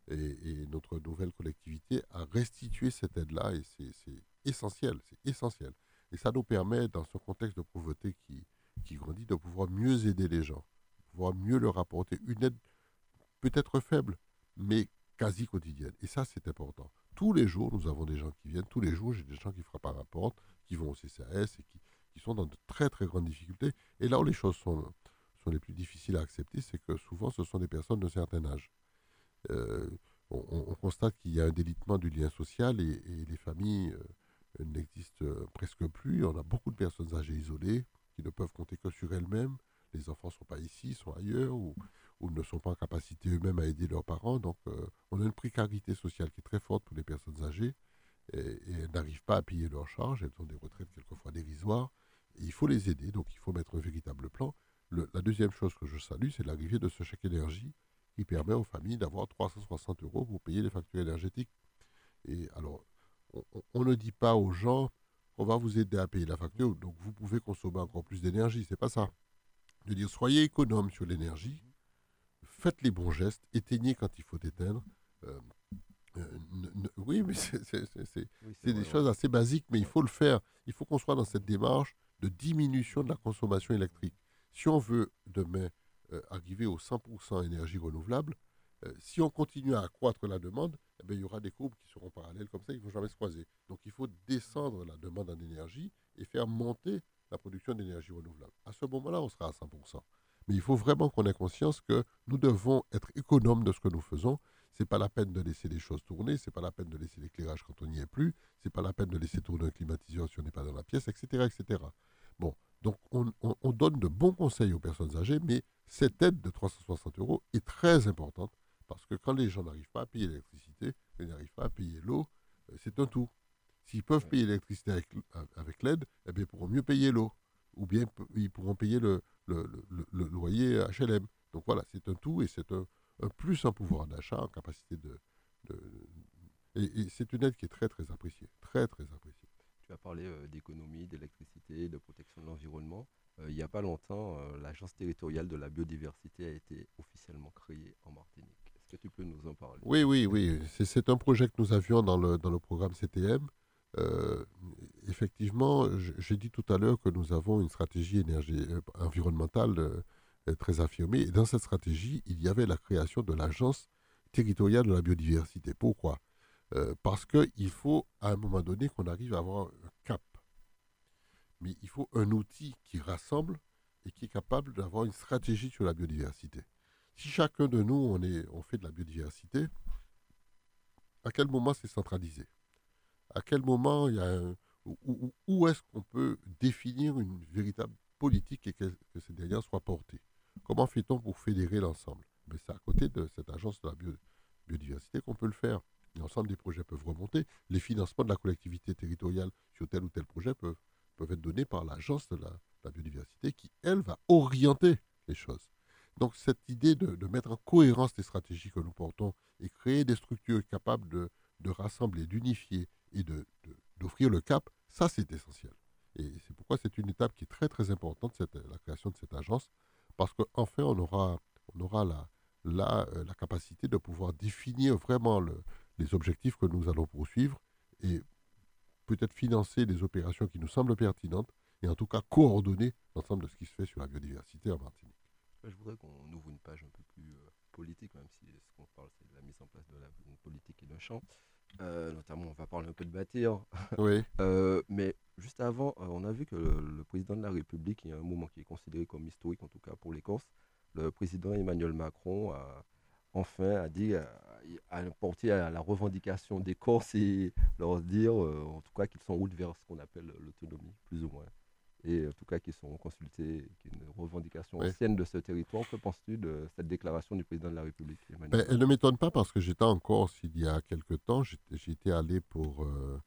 Et, notre nouvelle collectivité a restitué cette aide-là et c'est essentiel, c'est essentiel. Et ça nous permet, dans ce contexte de pauvreté qui, qui grandit, de pouvoir mieux aider les gens, de pouvoir mieux leur apporter une aide peut-être faible, mais quasi quotidienne. Et ça, c'est important. Tous les jours, nous avons des gens qui viennent, tous les jours, j'ai des gens qui frappent à la porte, qui vont au CCAS et qui, qui, sont dans de très très grandes difficultés. Et là où les choses sont, sont les plus difficiles à accepter, c'est que souvent, ce sont des personnes d'un certain âge. Euh, on, on, constate qu'il y a un délitement du lien social et, les familles euh, n'existent euh, presque plus. On a beaucoup de personnes âgées isolées qui ne peuvent compter que sur elles-mêmes. Les enfants ne sont pas ici, sont ailleurs, ou, ne sont pas en capacité eux-mêmes à aider leurs parents. Donc, on a une précarité sociale qui est très forte pour les personnes âgées et, elles n'arrivent pas à payer leurs charges. Elles ont des retraites quelquefois dérisoires. Il faut les aider, donc il faut mettre un véritable plan. La deuxième chose que je salue, c'est l'arrivée de ce chèque énergie qui permet aux familles d'avoir 360 euros pour payer les factures énergétiques. Et alors, on, on ne dit pas aux gens, on va vous aider à payer la facture, donc vous pouvez consommer encore plus d'énergie. C'est pas ça. De dire, soyez économe sur l'énergie, faites les bons gestes, éteignez quand il faut éteindre. Euh, euh, ne, ne, oui, mais c'est oui, des vrai, choses ouais. assez basiques, mais il faut le faire. Il faut qu'on soit dans cette démarche de diminution de la consommation électrique. Si on veut demain euh, arriver au 100% énergie renouvelable, euh, si on continue à accroître la demande, eh bien, il y aura des courbes qui seront parallèles comme ça, ils ne vont jamais se croiser. Donc il faut descendre la demande en énergie et faire monter la production d'énergie renouvelable. À ce moment-là, on sera à 100%. Mais il faut vraiment qu'on ait conscience que nous devons être économes de ce que nous faisons. Ce n'est pas la peine de laisser les choses tourner, ce n'est pas la peine de laisser l'éclairage quand on n'y est plus, ce n'est pas la peine de laisser tourner un climatiseur si on n'est pas dans la pièce, etc. etc. Bon, donc on, on, on, donne de bons conseils aux personnes âgées, mais cette aide de 360 euros est très importante parce que quand les gens n'arrivent pas à payer l'électricité, ils n'arrivent pas à payer l'eau, euh, c'est un tout. S'ils peuvent payer l'électricité avec, avec l'aide, eh bien, ils pourront mieux payer l'eau. Ou bien ils pourront payer le, le, le, le, loyer HLM. Donc voilà, c'est un tout et c'est un, un, plus en pouvoir d'achat, en capacité de. de et, et c'est une aide qui est très très appréciée. Très très appréciée. Tu as parlé euh, d'économie, d'électricité, de protection de l'environnement. Euh, il n'y a pas longtemps, euh, l'Agence territoriale de la biodiversité a été officiellement créée en Martinique. Est-ce que tu peux nous en parler? Oui, oui, oui. C'est un projet que nous avions dans le, dans le programme CTM. Effectivement, j'ai dit tout à l'heure que nous avons une stratégie énergie, environnementale très affirmée. Et dans cette stratégie, il y avait la création de l'agence territoriale de la biodiversité. Pourquoi? Euh, Parce qu'il faut, à un moment donné, qu'on arrive à avoir un cap. Mais il faut un outil qui rassemble et qui est capable d'avoir une stratégie sur la biodiversité. Si chacun de nous, on, est, on fait de la biodiversité, à quel moment c'est centralisé? À quel moment il y a un, où, est-ce qu'on peut définir une véritable politique et que, que ces dernières soient portées? Comment fait-on pour fédérer l'ensemble? Mais c'est à côté de cette agence de la bio, biodiversité qu'on peut le faire. L'ensemble des projets peuvent remonter. Les financements de la collectivité territoriale sur tel ou tel projet peuvent, peuvent être donnés par l'agence de la, biodiversité qui, elle, va orienter les choses. Donc cette idée de, de, mettre en cohérence les stratégies que nous portons et créer des structures capables de, de rassembler, d'unifier et d'offrir le cap, ça c'est essentiel. Et c'est pourquoi c'est une étape qui est très très importante, cette, la création de cette agence, parce qu'enfin on aura, on aura la, la, euh, la capacité de pouvoir définir vraiment le, les objectifs que nous allons poursuivre et peut-être financer des opérations qui nous semblent pertinentes et en tout cas coordonner l'ensemble de ce qui se fait sur la biodiversité en Martinique. Je voudrais qu'on ouvre une page un peu plus euh, politique, même si ce qu'on parle, c'est de la mise en place de la politique et d'un champ. Euh, notamment, on va parler un peu de bâtir. <laughs> Oui. euh, mais juste avant, euh, on a vu que le, le, président de la République, il y a un moment qui est considéré comme historique, en tout cas pour les Corses, le président Emmanuel Macron a enfin a dit, a, a porté à la revendication des Corses et leur dire, euh, en tout cas, qu'ils sont en route vers ce qu'on appelle l'autonomie, plus ou moins et en tout cas qui sont consultés, qui est une revendication ancienne de ce territoire. Que penses-tu de cette déclaration du président de la République ben, Elle ne m'étonne pas parce que j'étais en Corse il y a quelque temps. J'étais allé pour euh,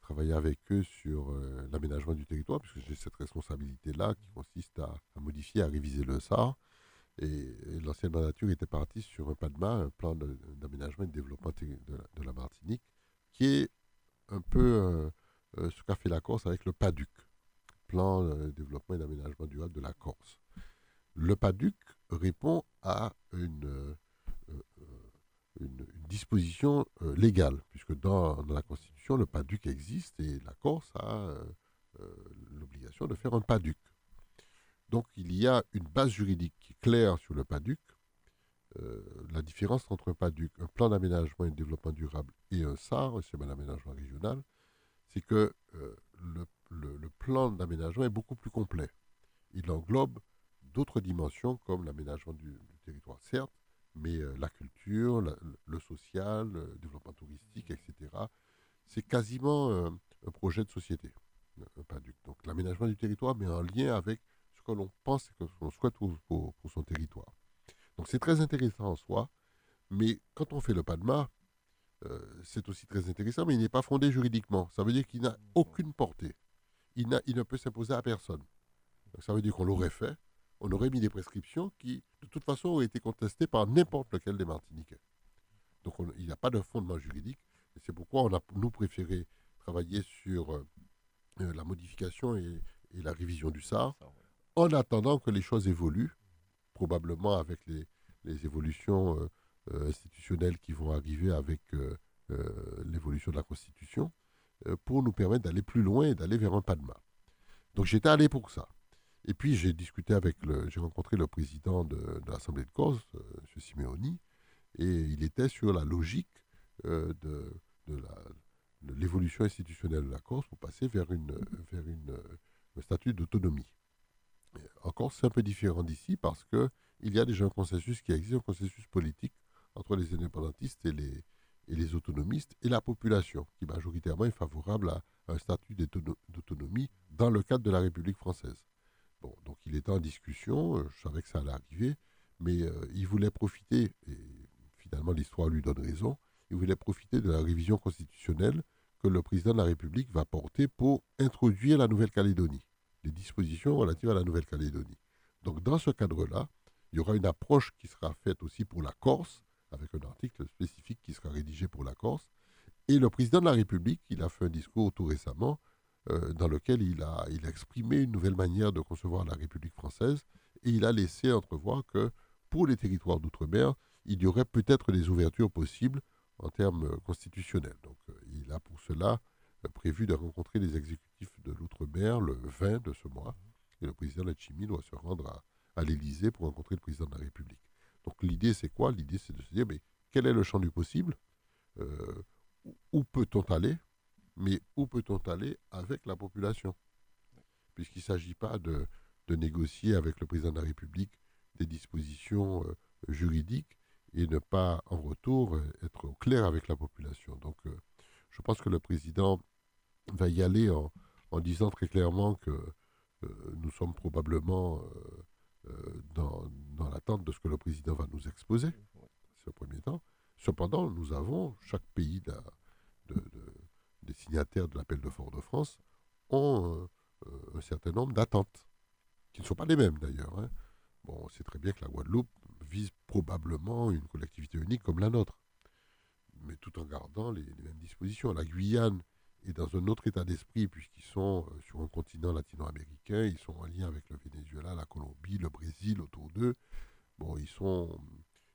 travailler avec eux sur euh, l'aménagement du territoire, puisque j'ai cette responsabilité-là qui consiste à, à, modifier, à réviser le SAR. Et, l'ancienne mandature était partie sur un PADMA, un plan d'aménagement et de développement de la, Martinique, qui est un peu ce qu'a fait la Corse avec le PADUC, Plan de développement et d'aménagement durable de la Corse. Le PADUC répond à une, disposition légale, puisque dans, la Constitution, le PADUC existe et la Corse a l'obligation de faire un PADUC. Donc il y a une base juridique qui est claire sur le PADUC. Euh, la différence entre un PADUC, un plan d'aménagement et de développement durable, et un SAR, un schéma d'aménagement régional, c'est que euh, le, plan d'aménagement est beaucoup plus complet. Il englobe d'autres dimensions comme l'aménagement du, territoire, certes, mais euh, la culture, le social, le développement touristique, etc. C'est quasiment un projet de société, un PADUC. Donc l'aménagement du territoire, mais en lien avec que l'on pense et que l'on souhaite pour, son territoire. Donc c'est très intéressant en soi, mais quand on fait le PADMA, euh, c'est aussi très intéressant, mais il n'est pas fondé juridiquement. Ça veut dire qu'il n'a aucune portée. Il, il ne peut s'imposer à personne. ça veut dire qu'on l'aurait fait, on aurait mis des prescriptions qui, de toute façon, auraient été contestées par n'importe lequel des Martiniquais. Donc il n'y a pas de fondement juridique, et c'est pourquoi on a, nous, préféré travailler sur euh, euh, la modification et, la révision du SAR en attendant que les choses évoluent, probablement avec les, évolutions euh, euh, institutionnelles qui vont arriver avec euh, l'évolution de la Constitution, pour nous permettre d'aller plus loin et d'aller vers un main. Donc j'étais allé pour ça. Et puis j'ai discuté avec le, j'ai rencontré le président de, l'Assemblée de Corse, M. Simeoni, et il était sur la logique de, l'évolution institutionnelle de la Corse pour passer vers, un statut d'autonomie. Encore, c'est un peu différent d'ici parce qu'il y a déjà un consensus qui existe, un consensus politique entre les indépendantistes et les, et les autonomistes et la population, qui majoritairement est favorable à un statut d'autonomie dans le cadre de la République française. Bon, donc il était en discussion, euh, je savais que ça allait arriver, mais euh, il voulait profiter, et finalement l'histoire lui donne raison, il voulait profiter de la révision constitutionnelle que le président de la République va porter pour introduire la Nouvelle-Calédonie les dispositions relatives à la Nouvelle-Calédonie. Donc dans ce cadre-là, il y aura une approche qui sera faite aussi pour la Corse, avec un article spécifique qui sera rédigé pour la Corse. Et le président de la République, il a fait un discours tout récemment euh, dans lequel il a, exprimé une nouvelle manière de concevoir la République française et il a laissé entrevoir que pour les territoires d'outre-mer, il y aurait peut-être des ouvertures possibles en termes constitutionnels. Donc euh, il a pour cela prévu de rencontrer les exécutifs de l'Outre-mer le 20 de ce mois. Et le président Lachimi doit se rendre à, à l'Élysée pour rencontrer le président de la République. Donc l'idée, c'est quoi? L'idée, c'est de se dire, mais quel est le champ du possible? Euh, Où peut-on aller? Mais où peut-on aller avec la population? Puisqu'il ne s'agit pas de, négocier avec le président de la République des dispositions euh, juridiques et ne pas, en retour, être au clair avec la population. Donc, euh, je pense que le président va y aller en, disant très clairement que euh, nous sommes probablement euh, euh, dans, l'attente de ce que le président va nous exposer, c'est au premier temps. Cependant, nous avons, chaque pays des signataires de l'appel de Fort-de-France ont un certain nombre d'attentes, qui ne sont pas les mêmes d'ailleurs. Hein. Bon, on sait très bien que la Guadeloupe vise probablement une collectivité unique comme la nôtre, mais tout en gardant les mêmes dispositions. La Guyane et dans un autre état d'esprit, puisqu'ils sont euh, sur un continent latino-américain, ils sont en lien avec le Venezuela, la Colombie, le Brésil autour d'eux. Bon, ils, sont,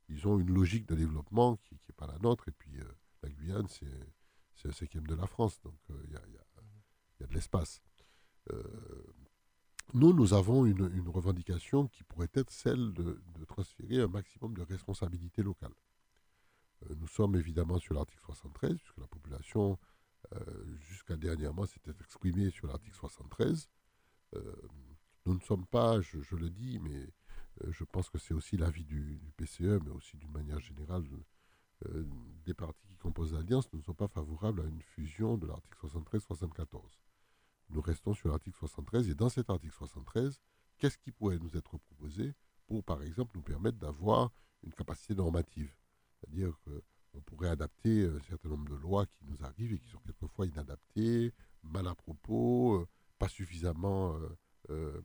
ils ont une logique de développement qui n'est pas la nôtre, et puis euh, la Guyane, c'est un cinquième de la France, donc euh, il y, a, y, a, de l'espace. nous, nous avons une, revendication qui pourrait être celle de, de transférer un maximum de responsabilités locales. nous sommes évidemment sur l'article 73, puisque la population jusqu'à dernièrement, c'était exprimé sur l'article 73. Euh, nous ne sommes pas, je, le dis, mais euh, je pense que c'est aussi l'avis du, PCE, mais aussi d'une manière générale, des partis qui composent l'Alliance ne sont pas favorables à une fusion de l'article 73-74. Nous restons sur l'article 73 et dans cet article 73, qu'est-ce qui pourrait nous être proposé pour, par exemple, nous permettre d'avoir une capacité normative? C'est-à-dire que on pourrait adapter un certain nombre de lois qui nous arrivent et qui sont quelquefois inadaptées, mal à propos, euh, pas suffisamment euh,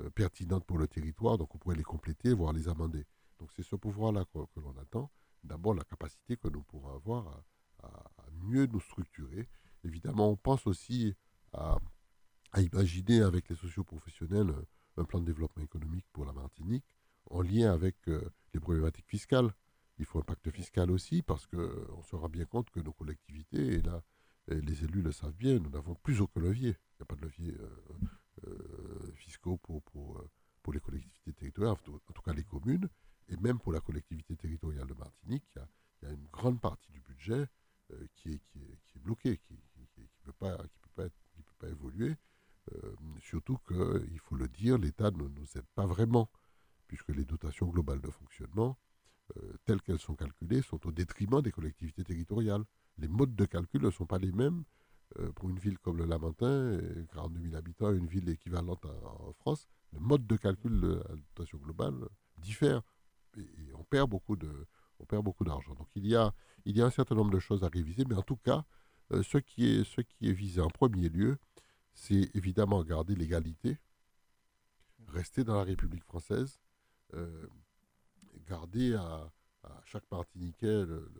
euh, pertinentes pour le territoire. Donc on pourrait les compléter, voire les amender. Donc c'est ce pouvoir-là que, l'on attend. D'abord la capacité que nous pourrons avoir à, mieux nous structurer. Évidemment, on pense aussi à, imaginer avec les socioprofessionnels un plan de développement économique pour la Martinique en lien avec les problématiques fiscales. Il faut un pacte fiscal aussi parce qu'on se rend bien compte que nos collectivités, et là, les élus le savent bien, nous n'avons plus aucun levier. Il n'y a pas de levier fiscaux pour, pour, pour les collectivités territoriales, en tout cas les communes, et même pour la collectivité territoriale de Martinique, il y a, une grande partie du budget euh, qui, est, qui, est, bloquée, qui ne peut, pas, peut, pas évoluer. Euh, surtout qu'il faut le dire, l'État ne nous aide pas vraiment, puisque les dotations globales de fonctionnement, euh, telles qu'elles sont calculées, sont au détriment des collectivités territoriales. Les modes de calcul ne sont pas les mêmes pour une ville comme le Lamentin, 42 000 habitants, une ville équivalente en France le mode de calcul de la dotation globale diffère et, on perd beaucoup de on perd beaucoup d'argent. Donc il y a il y a un certain nombre de choses à réviser, mais en tout cas, euh, ce qui est ce qui est visé en premier lieu, c'est évidemment garder l'égalité, rester dans la République française, euh, garder à, chaque Martiniquais le,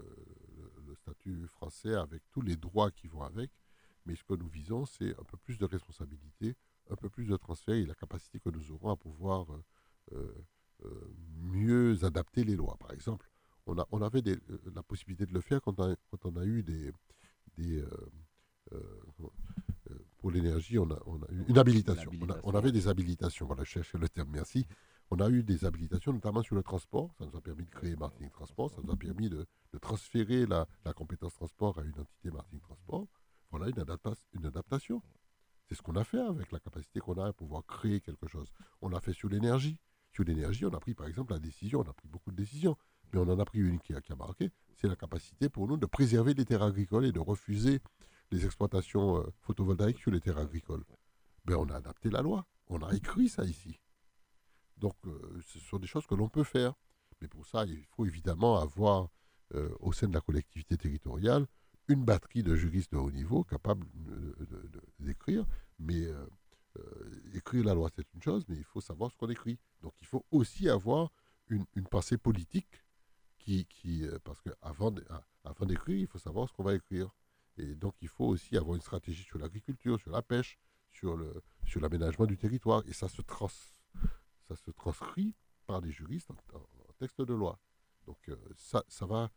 le, statut français avec tous les droits qui vont avec. Mais ce que nous visons, c'est un peu plus de responsabilité, un peu plus de transfert et la capacité que nous aurons à pouvoir euh, euh, mieux adapter les lois. Par exemple, on, a, on avait des, euh, la possibilité de le faire quand on a, quand on a eu des... des pour l'énergie, on a, on a eu une habilitation. On, avait des habilitations. Voilà, je cherchais le terme, merci. On a eu des habilitations, notamment sur le transport. Ça nous a permis de créer Martinique Transport. Ça nous a permis de, transférer la, compétence transport à une entité Martinique Transport. Voilà une, une adaptation. C'est ce qu'on a fait avec la capacité qu'on a à pouvoir créer quelque chose. On l'a fait sur l'énergie. Sur l'énergie, on a pris par exemple la décision, on a pris beaucoup de décisions, mais on en a pris une qui a, marqué, c'est la capacité pour nous de préserver les terres agricoles et de refuser les exploitations euh, photovoltaïques sur les terres agricoles. Ben, on a adapté la loi, on a écrit ça ici. Donc euh, ce sont des choses que l'on peut faire. Mais pour ça, il faut évidemment avoir euh, au sein de la collectivité territoriale une batterie de juristes de haut niveau capables d'écrire, mais euh, écrire la loi, c'est une chose, mais il faut savoir ce qu'on écrit. Donc il faut aussi avoir une, pensée politique qui, qui parce qu'avant avant d'écrire, il faut savoir ce qu'on va écrire. Et donc il faut aussi avoir une stratégie sur l'agriculture, sur la pêche, sur le sur l'aménagement du territoire. Et ça se, trans, ça se transcrit par des juristes en, texte de loi. Donc ça, ça va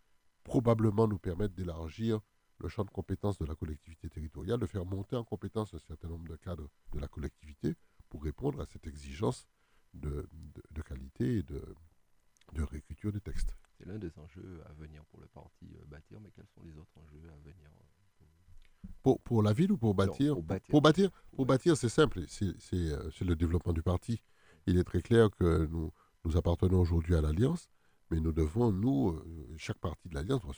probablement nous permettre d'élargir le champ de compétences de la collectivité territoriale, de faire monter en compétence un certain nombre de cadres de la collectivité pour répondre à cette exigence de, de, qualité et de, de réécriture des textes. C'est l'un des enjeux à venir pour le parti euh, bâtir, mais quels sont les autres enjeux à venir euh, pour, pour la ville ou pour bâtir? Pour bâtir. Pour bâtir, pour bâtir c'est simple, euh, c'est le développement du parti. Il est très clair que nous, nous appartenons aujourd'hui à l'Alliance, mais nous devons, nous, chaque parti de l'Alliance doit,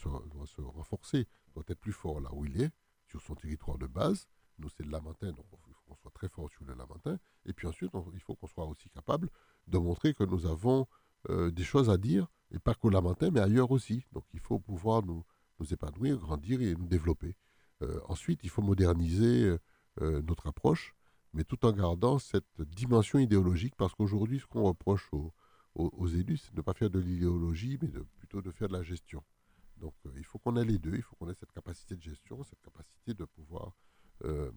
se, renforcer, doit être plus fort là où il est, sur son territoire de base. Nous, c'est le Lamentin, donc il faut qu'on soit très fort sur le Lamentin. Et puis ensuite, il faut qu'on soit aussi capable de montrer que nous avons euh, des choses à dire, et pas qu'au Lamentin, mais ailleurs aussi. Donc il faut pouvoir nous, nous épanouir, grandir et nous développer. Euh, ensuite, il faut moderniser euh, notre approche, mais tout en gardant cette dimension idéologique, parce qu'aujourd'hui, ce qu'on reproche aux, aux, élus, c'est de ne pas faire de l'idéologie, mais plutôt de faire de la gestion. Donc euh, il faut qu'on ait les deux, il faut qu'on ait cette capacité de gestion, cette capacité de pouvoir euh,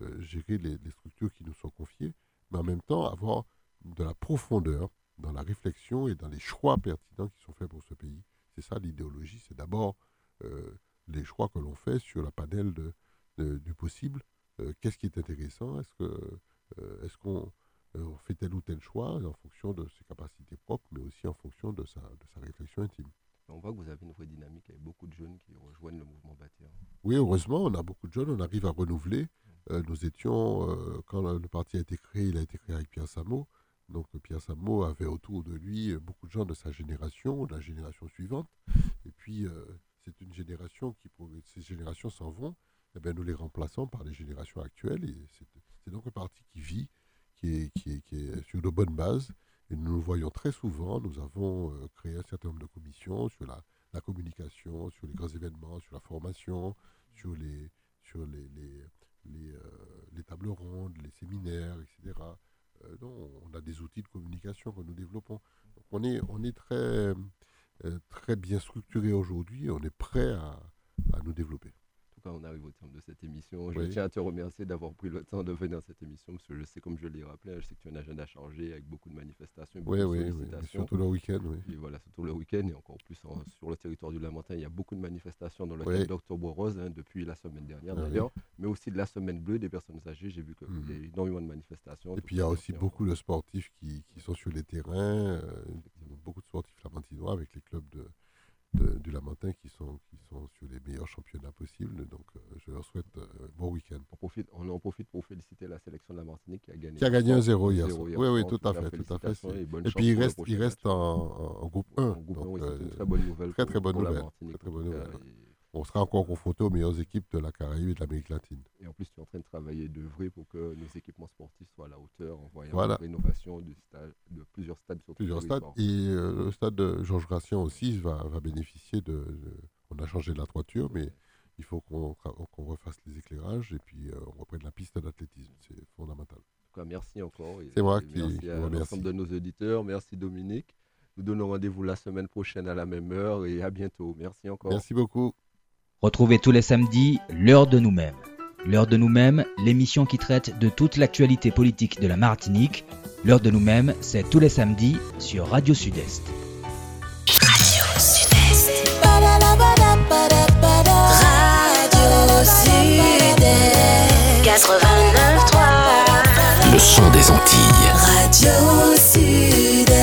euh, gérer les, structures qui nous sont confiées, mais en même temps avoir de la profondeur dans la réflexion et dans les choix pertinents qui sont faits pour ce pays. C'est ça l'idéologie, c'est d'abord les choix que l'on fait sur la panel de, du possible. Qu'est-ce qui est intéressant? Est-ce que est-ce qu'on on fait tel ou tel choix en fonction de ses capacités propres, mais aussi en fonction de sa, de sa réflexion intime? On voit que vous avez une vraie dynamique avec beaucoup de jeunes qui rejoignent le mouvement Bâtir. Oui, heureusement, on a beaucoup de jeunes, on arrive à renouveler. Euh, nous étions, euh, quand le parti a été créé, il a été créé avec Pierre Samo. Donc Pierre Samo avait autour de lui beaucoup de gens de sa génération, de la génération suivante. Et puis, euh, c'est une génération qui, ces générations s'en vont, eh bien, nous les remplaçons par les générations actuelles. Et c'est donc un parti qui vit, qui est, qui est, qui est sur de bonnes bases et nous le voyons très souvent. Nous avons euh, créé un certain nombre de commissions sur la, communication, sur les grands événements, sur la formation, sur les, sur les, les, euh, tables rondes, les séminaires, etc. Euh, on a des outils de communication que nous développons. on est, on est très, très bien structuré aujourd'hui on est prêt à, nous développer. Cas, on arrive au terme de cette émission. Je tiens à te remercier d'avoir pris le temps de venir à cette émission, parce que je sais, comme je l'ai rappelé, je sais que tu as un agenda chargé avec beaucoup de manifestations. beaucoup oui, oui, oui, surtout le week-end. Oui. voilà, surtout le week-end, et encore plus sur le territoire du Lamentin, il y a beaucoup de manifestations dans le cadre d'Octobre Rose, hein, depuis la semaine dernière ah d'ailleurs, mais aussi de la Semaine Bleue des personnes âgées. J'ai vu qu'il y a mhm. énormément de manifestations. Et puis il y a aussi beaucoup de sportifs qui, sont sur les terrains, euh, beaucoup de sportifs lamentinois avec les clubs de du Lamentin qui sont, qui sont sur les meilleurs championnats possibles. Donc, euh, je leur souhaite euh, bon week-end. On, profite, on en profite pour féliciter la sélection de la Martinique qui a gagné. Qui a gagné un 0 hier. Oui, oui, tout à fait. Tout à fait. Et, puis, il reste, il reste en, groupe 1. En groupe 1 donc, c'est une très bonne nouvelle. Très, très bonne nouvelle. Très, très bonne nouvelle on sera encore confronté aux meilleures équipes de la Caraïbe et de l'Amérique latine. Et en plus, tu es en train de travailler, d'œuvrer pour que nos équipements sportifs soient à la hauteur en voyant la rénovation de, de, plusieurs stades sur Plusieurs stades. Et euh, le stade de Georges Gratien aussi va, bénéficier de, On a changé la toiture, mais il faut qu'on refasse les éclairages et puis euh, on reprenne la piste d'athlétisme. C'est fondamental. En tout cas, merci encore. C'est moi qui, merci à l'ensemble de nos auditeurs. Merci Dominique. Nous donnons rendez-vous la semaine prochaine à la même heure et à bientôt. Merci encore. Merci beaucoup. Retrouvez tous les samedis l'heure de nous-mêmes. L'heure de nous-mêmes, l'émission qui traite de toute l'actualité politique de la Martinique. L'heure de nous-mêmes, c'est tous les samedis sur Radio Sud-Est. Radio Sud-Est. Radio Sud-Est. 89.3. Le son des Antilles. Radio Sud-Est.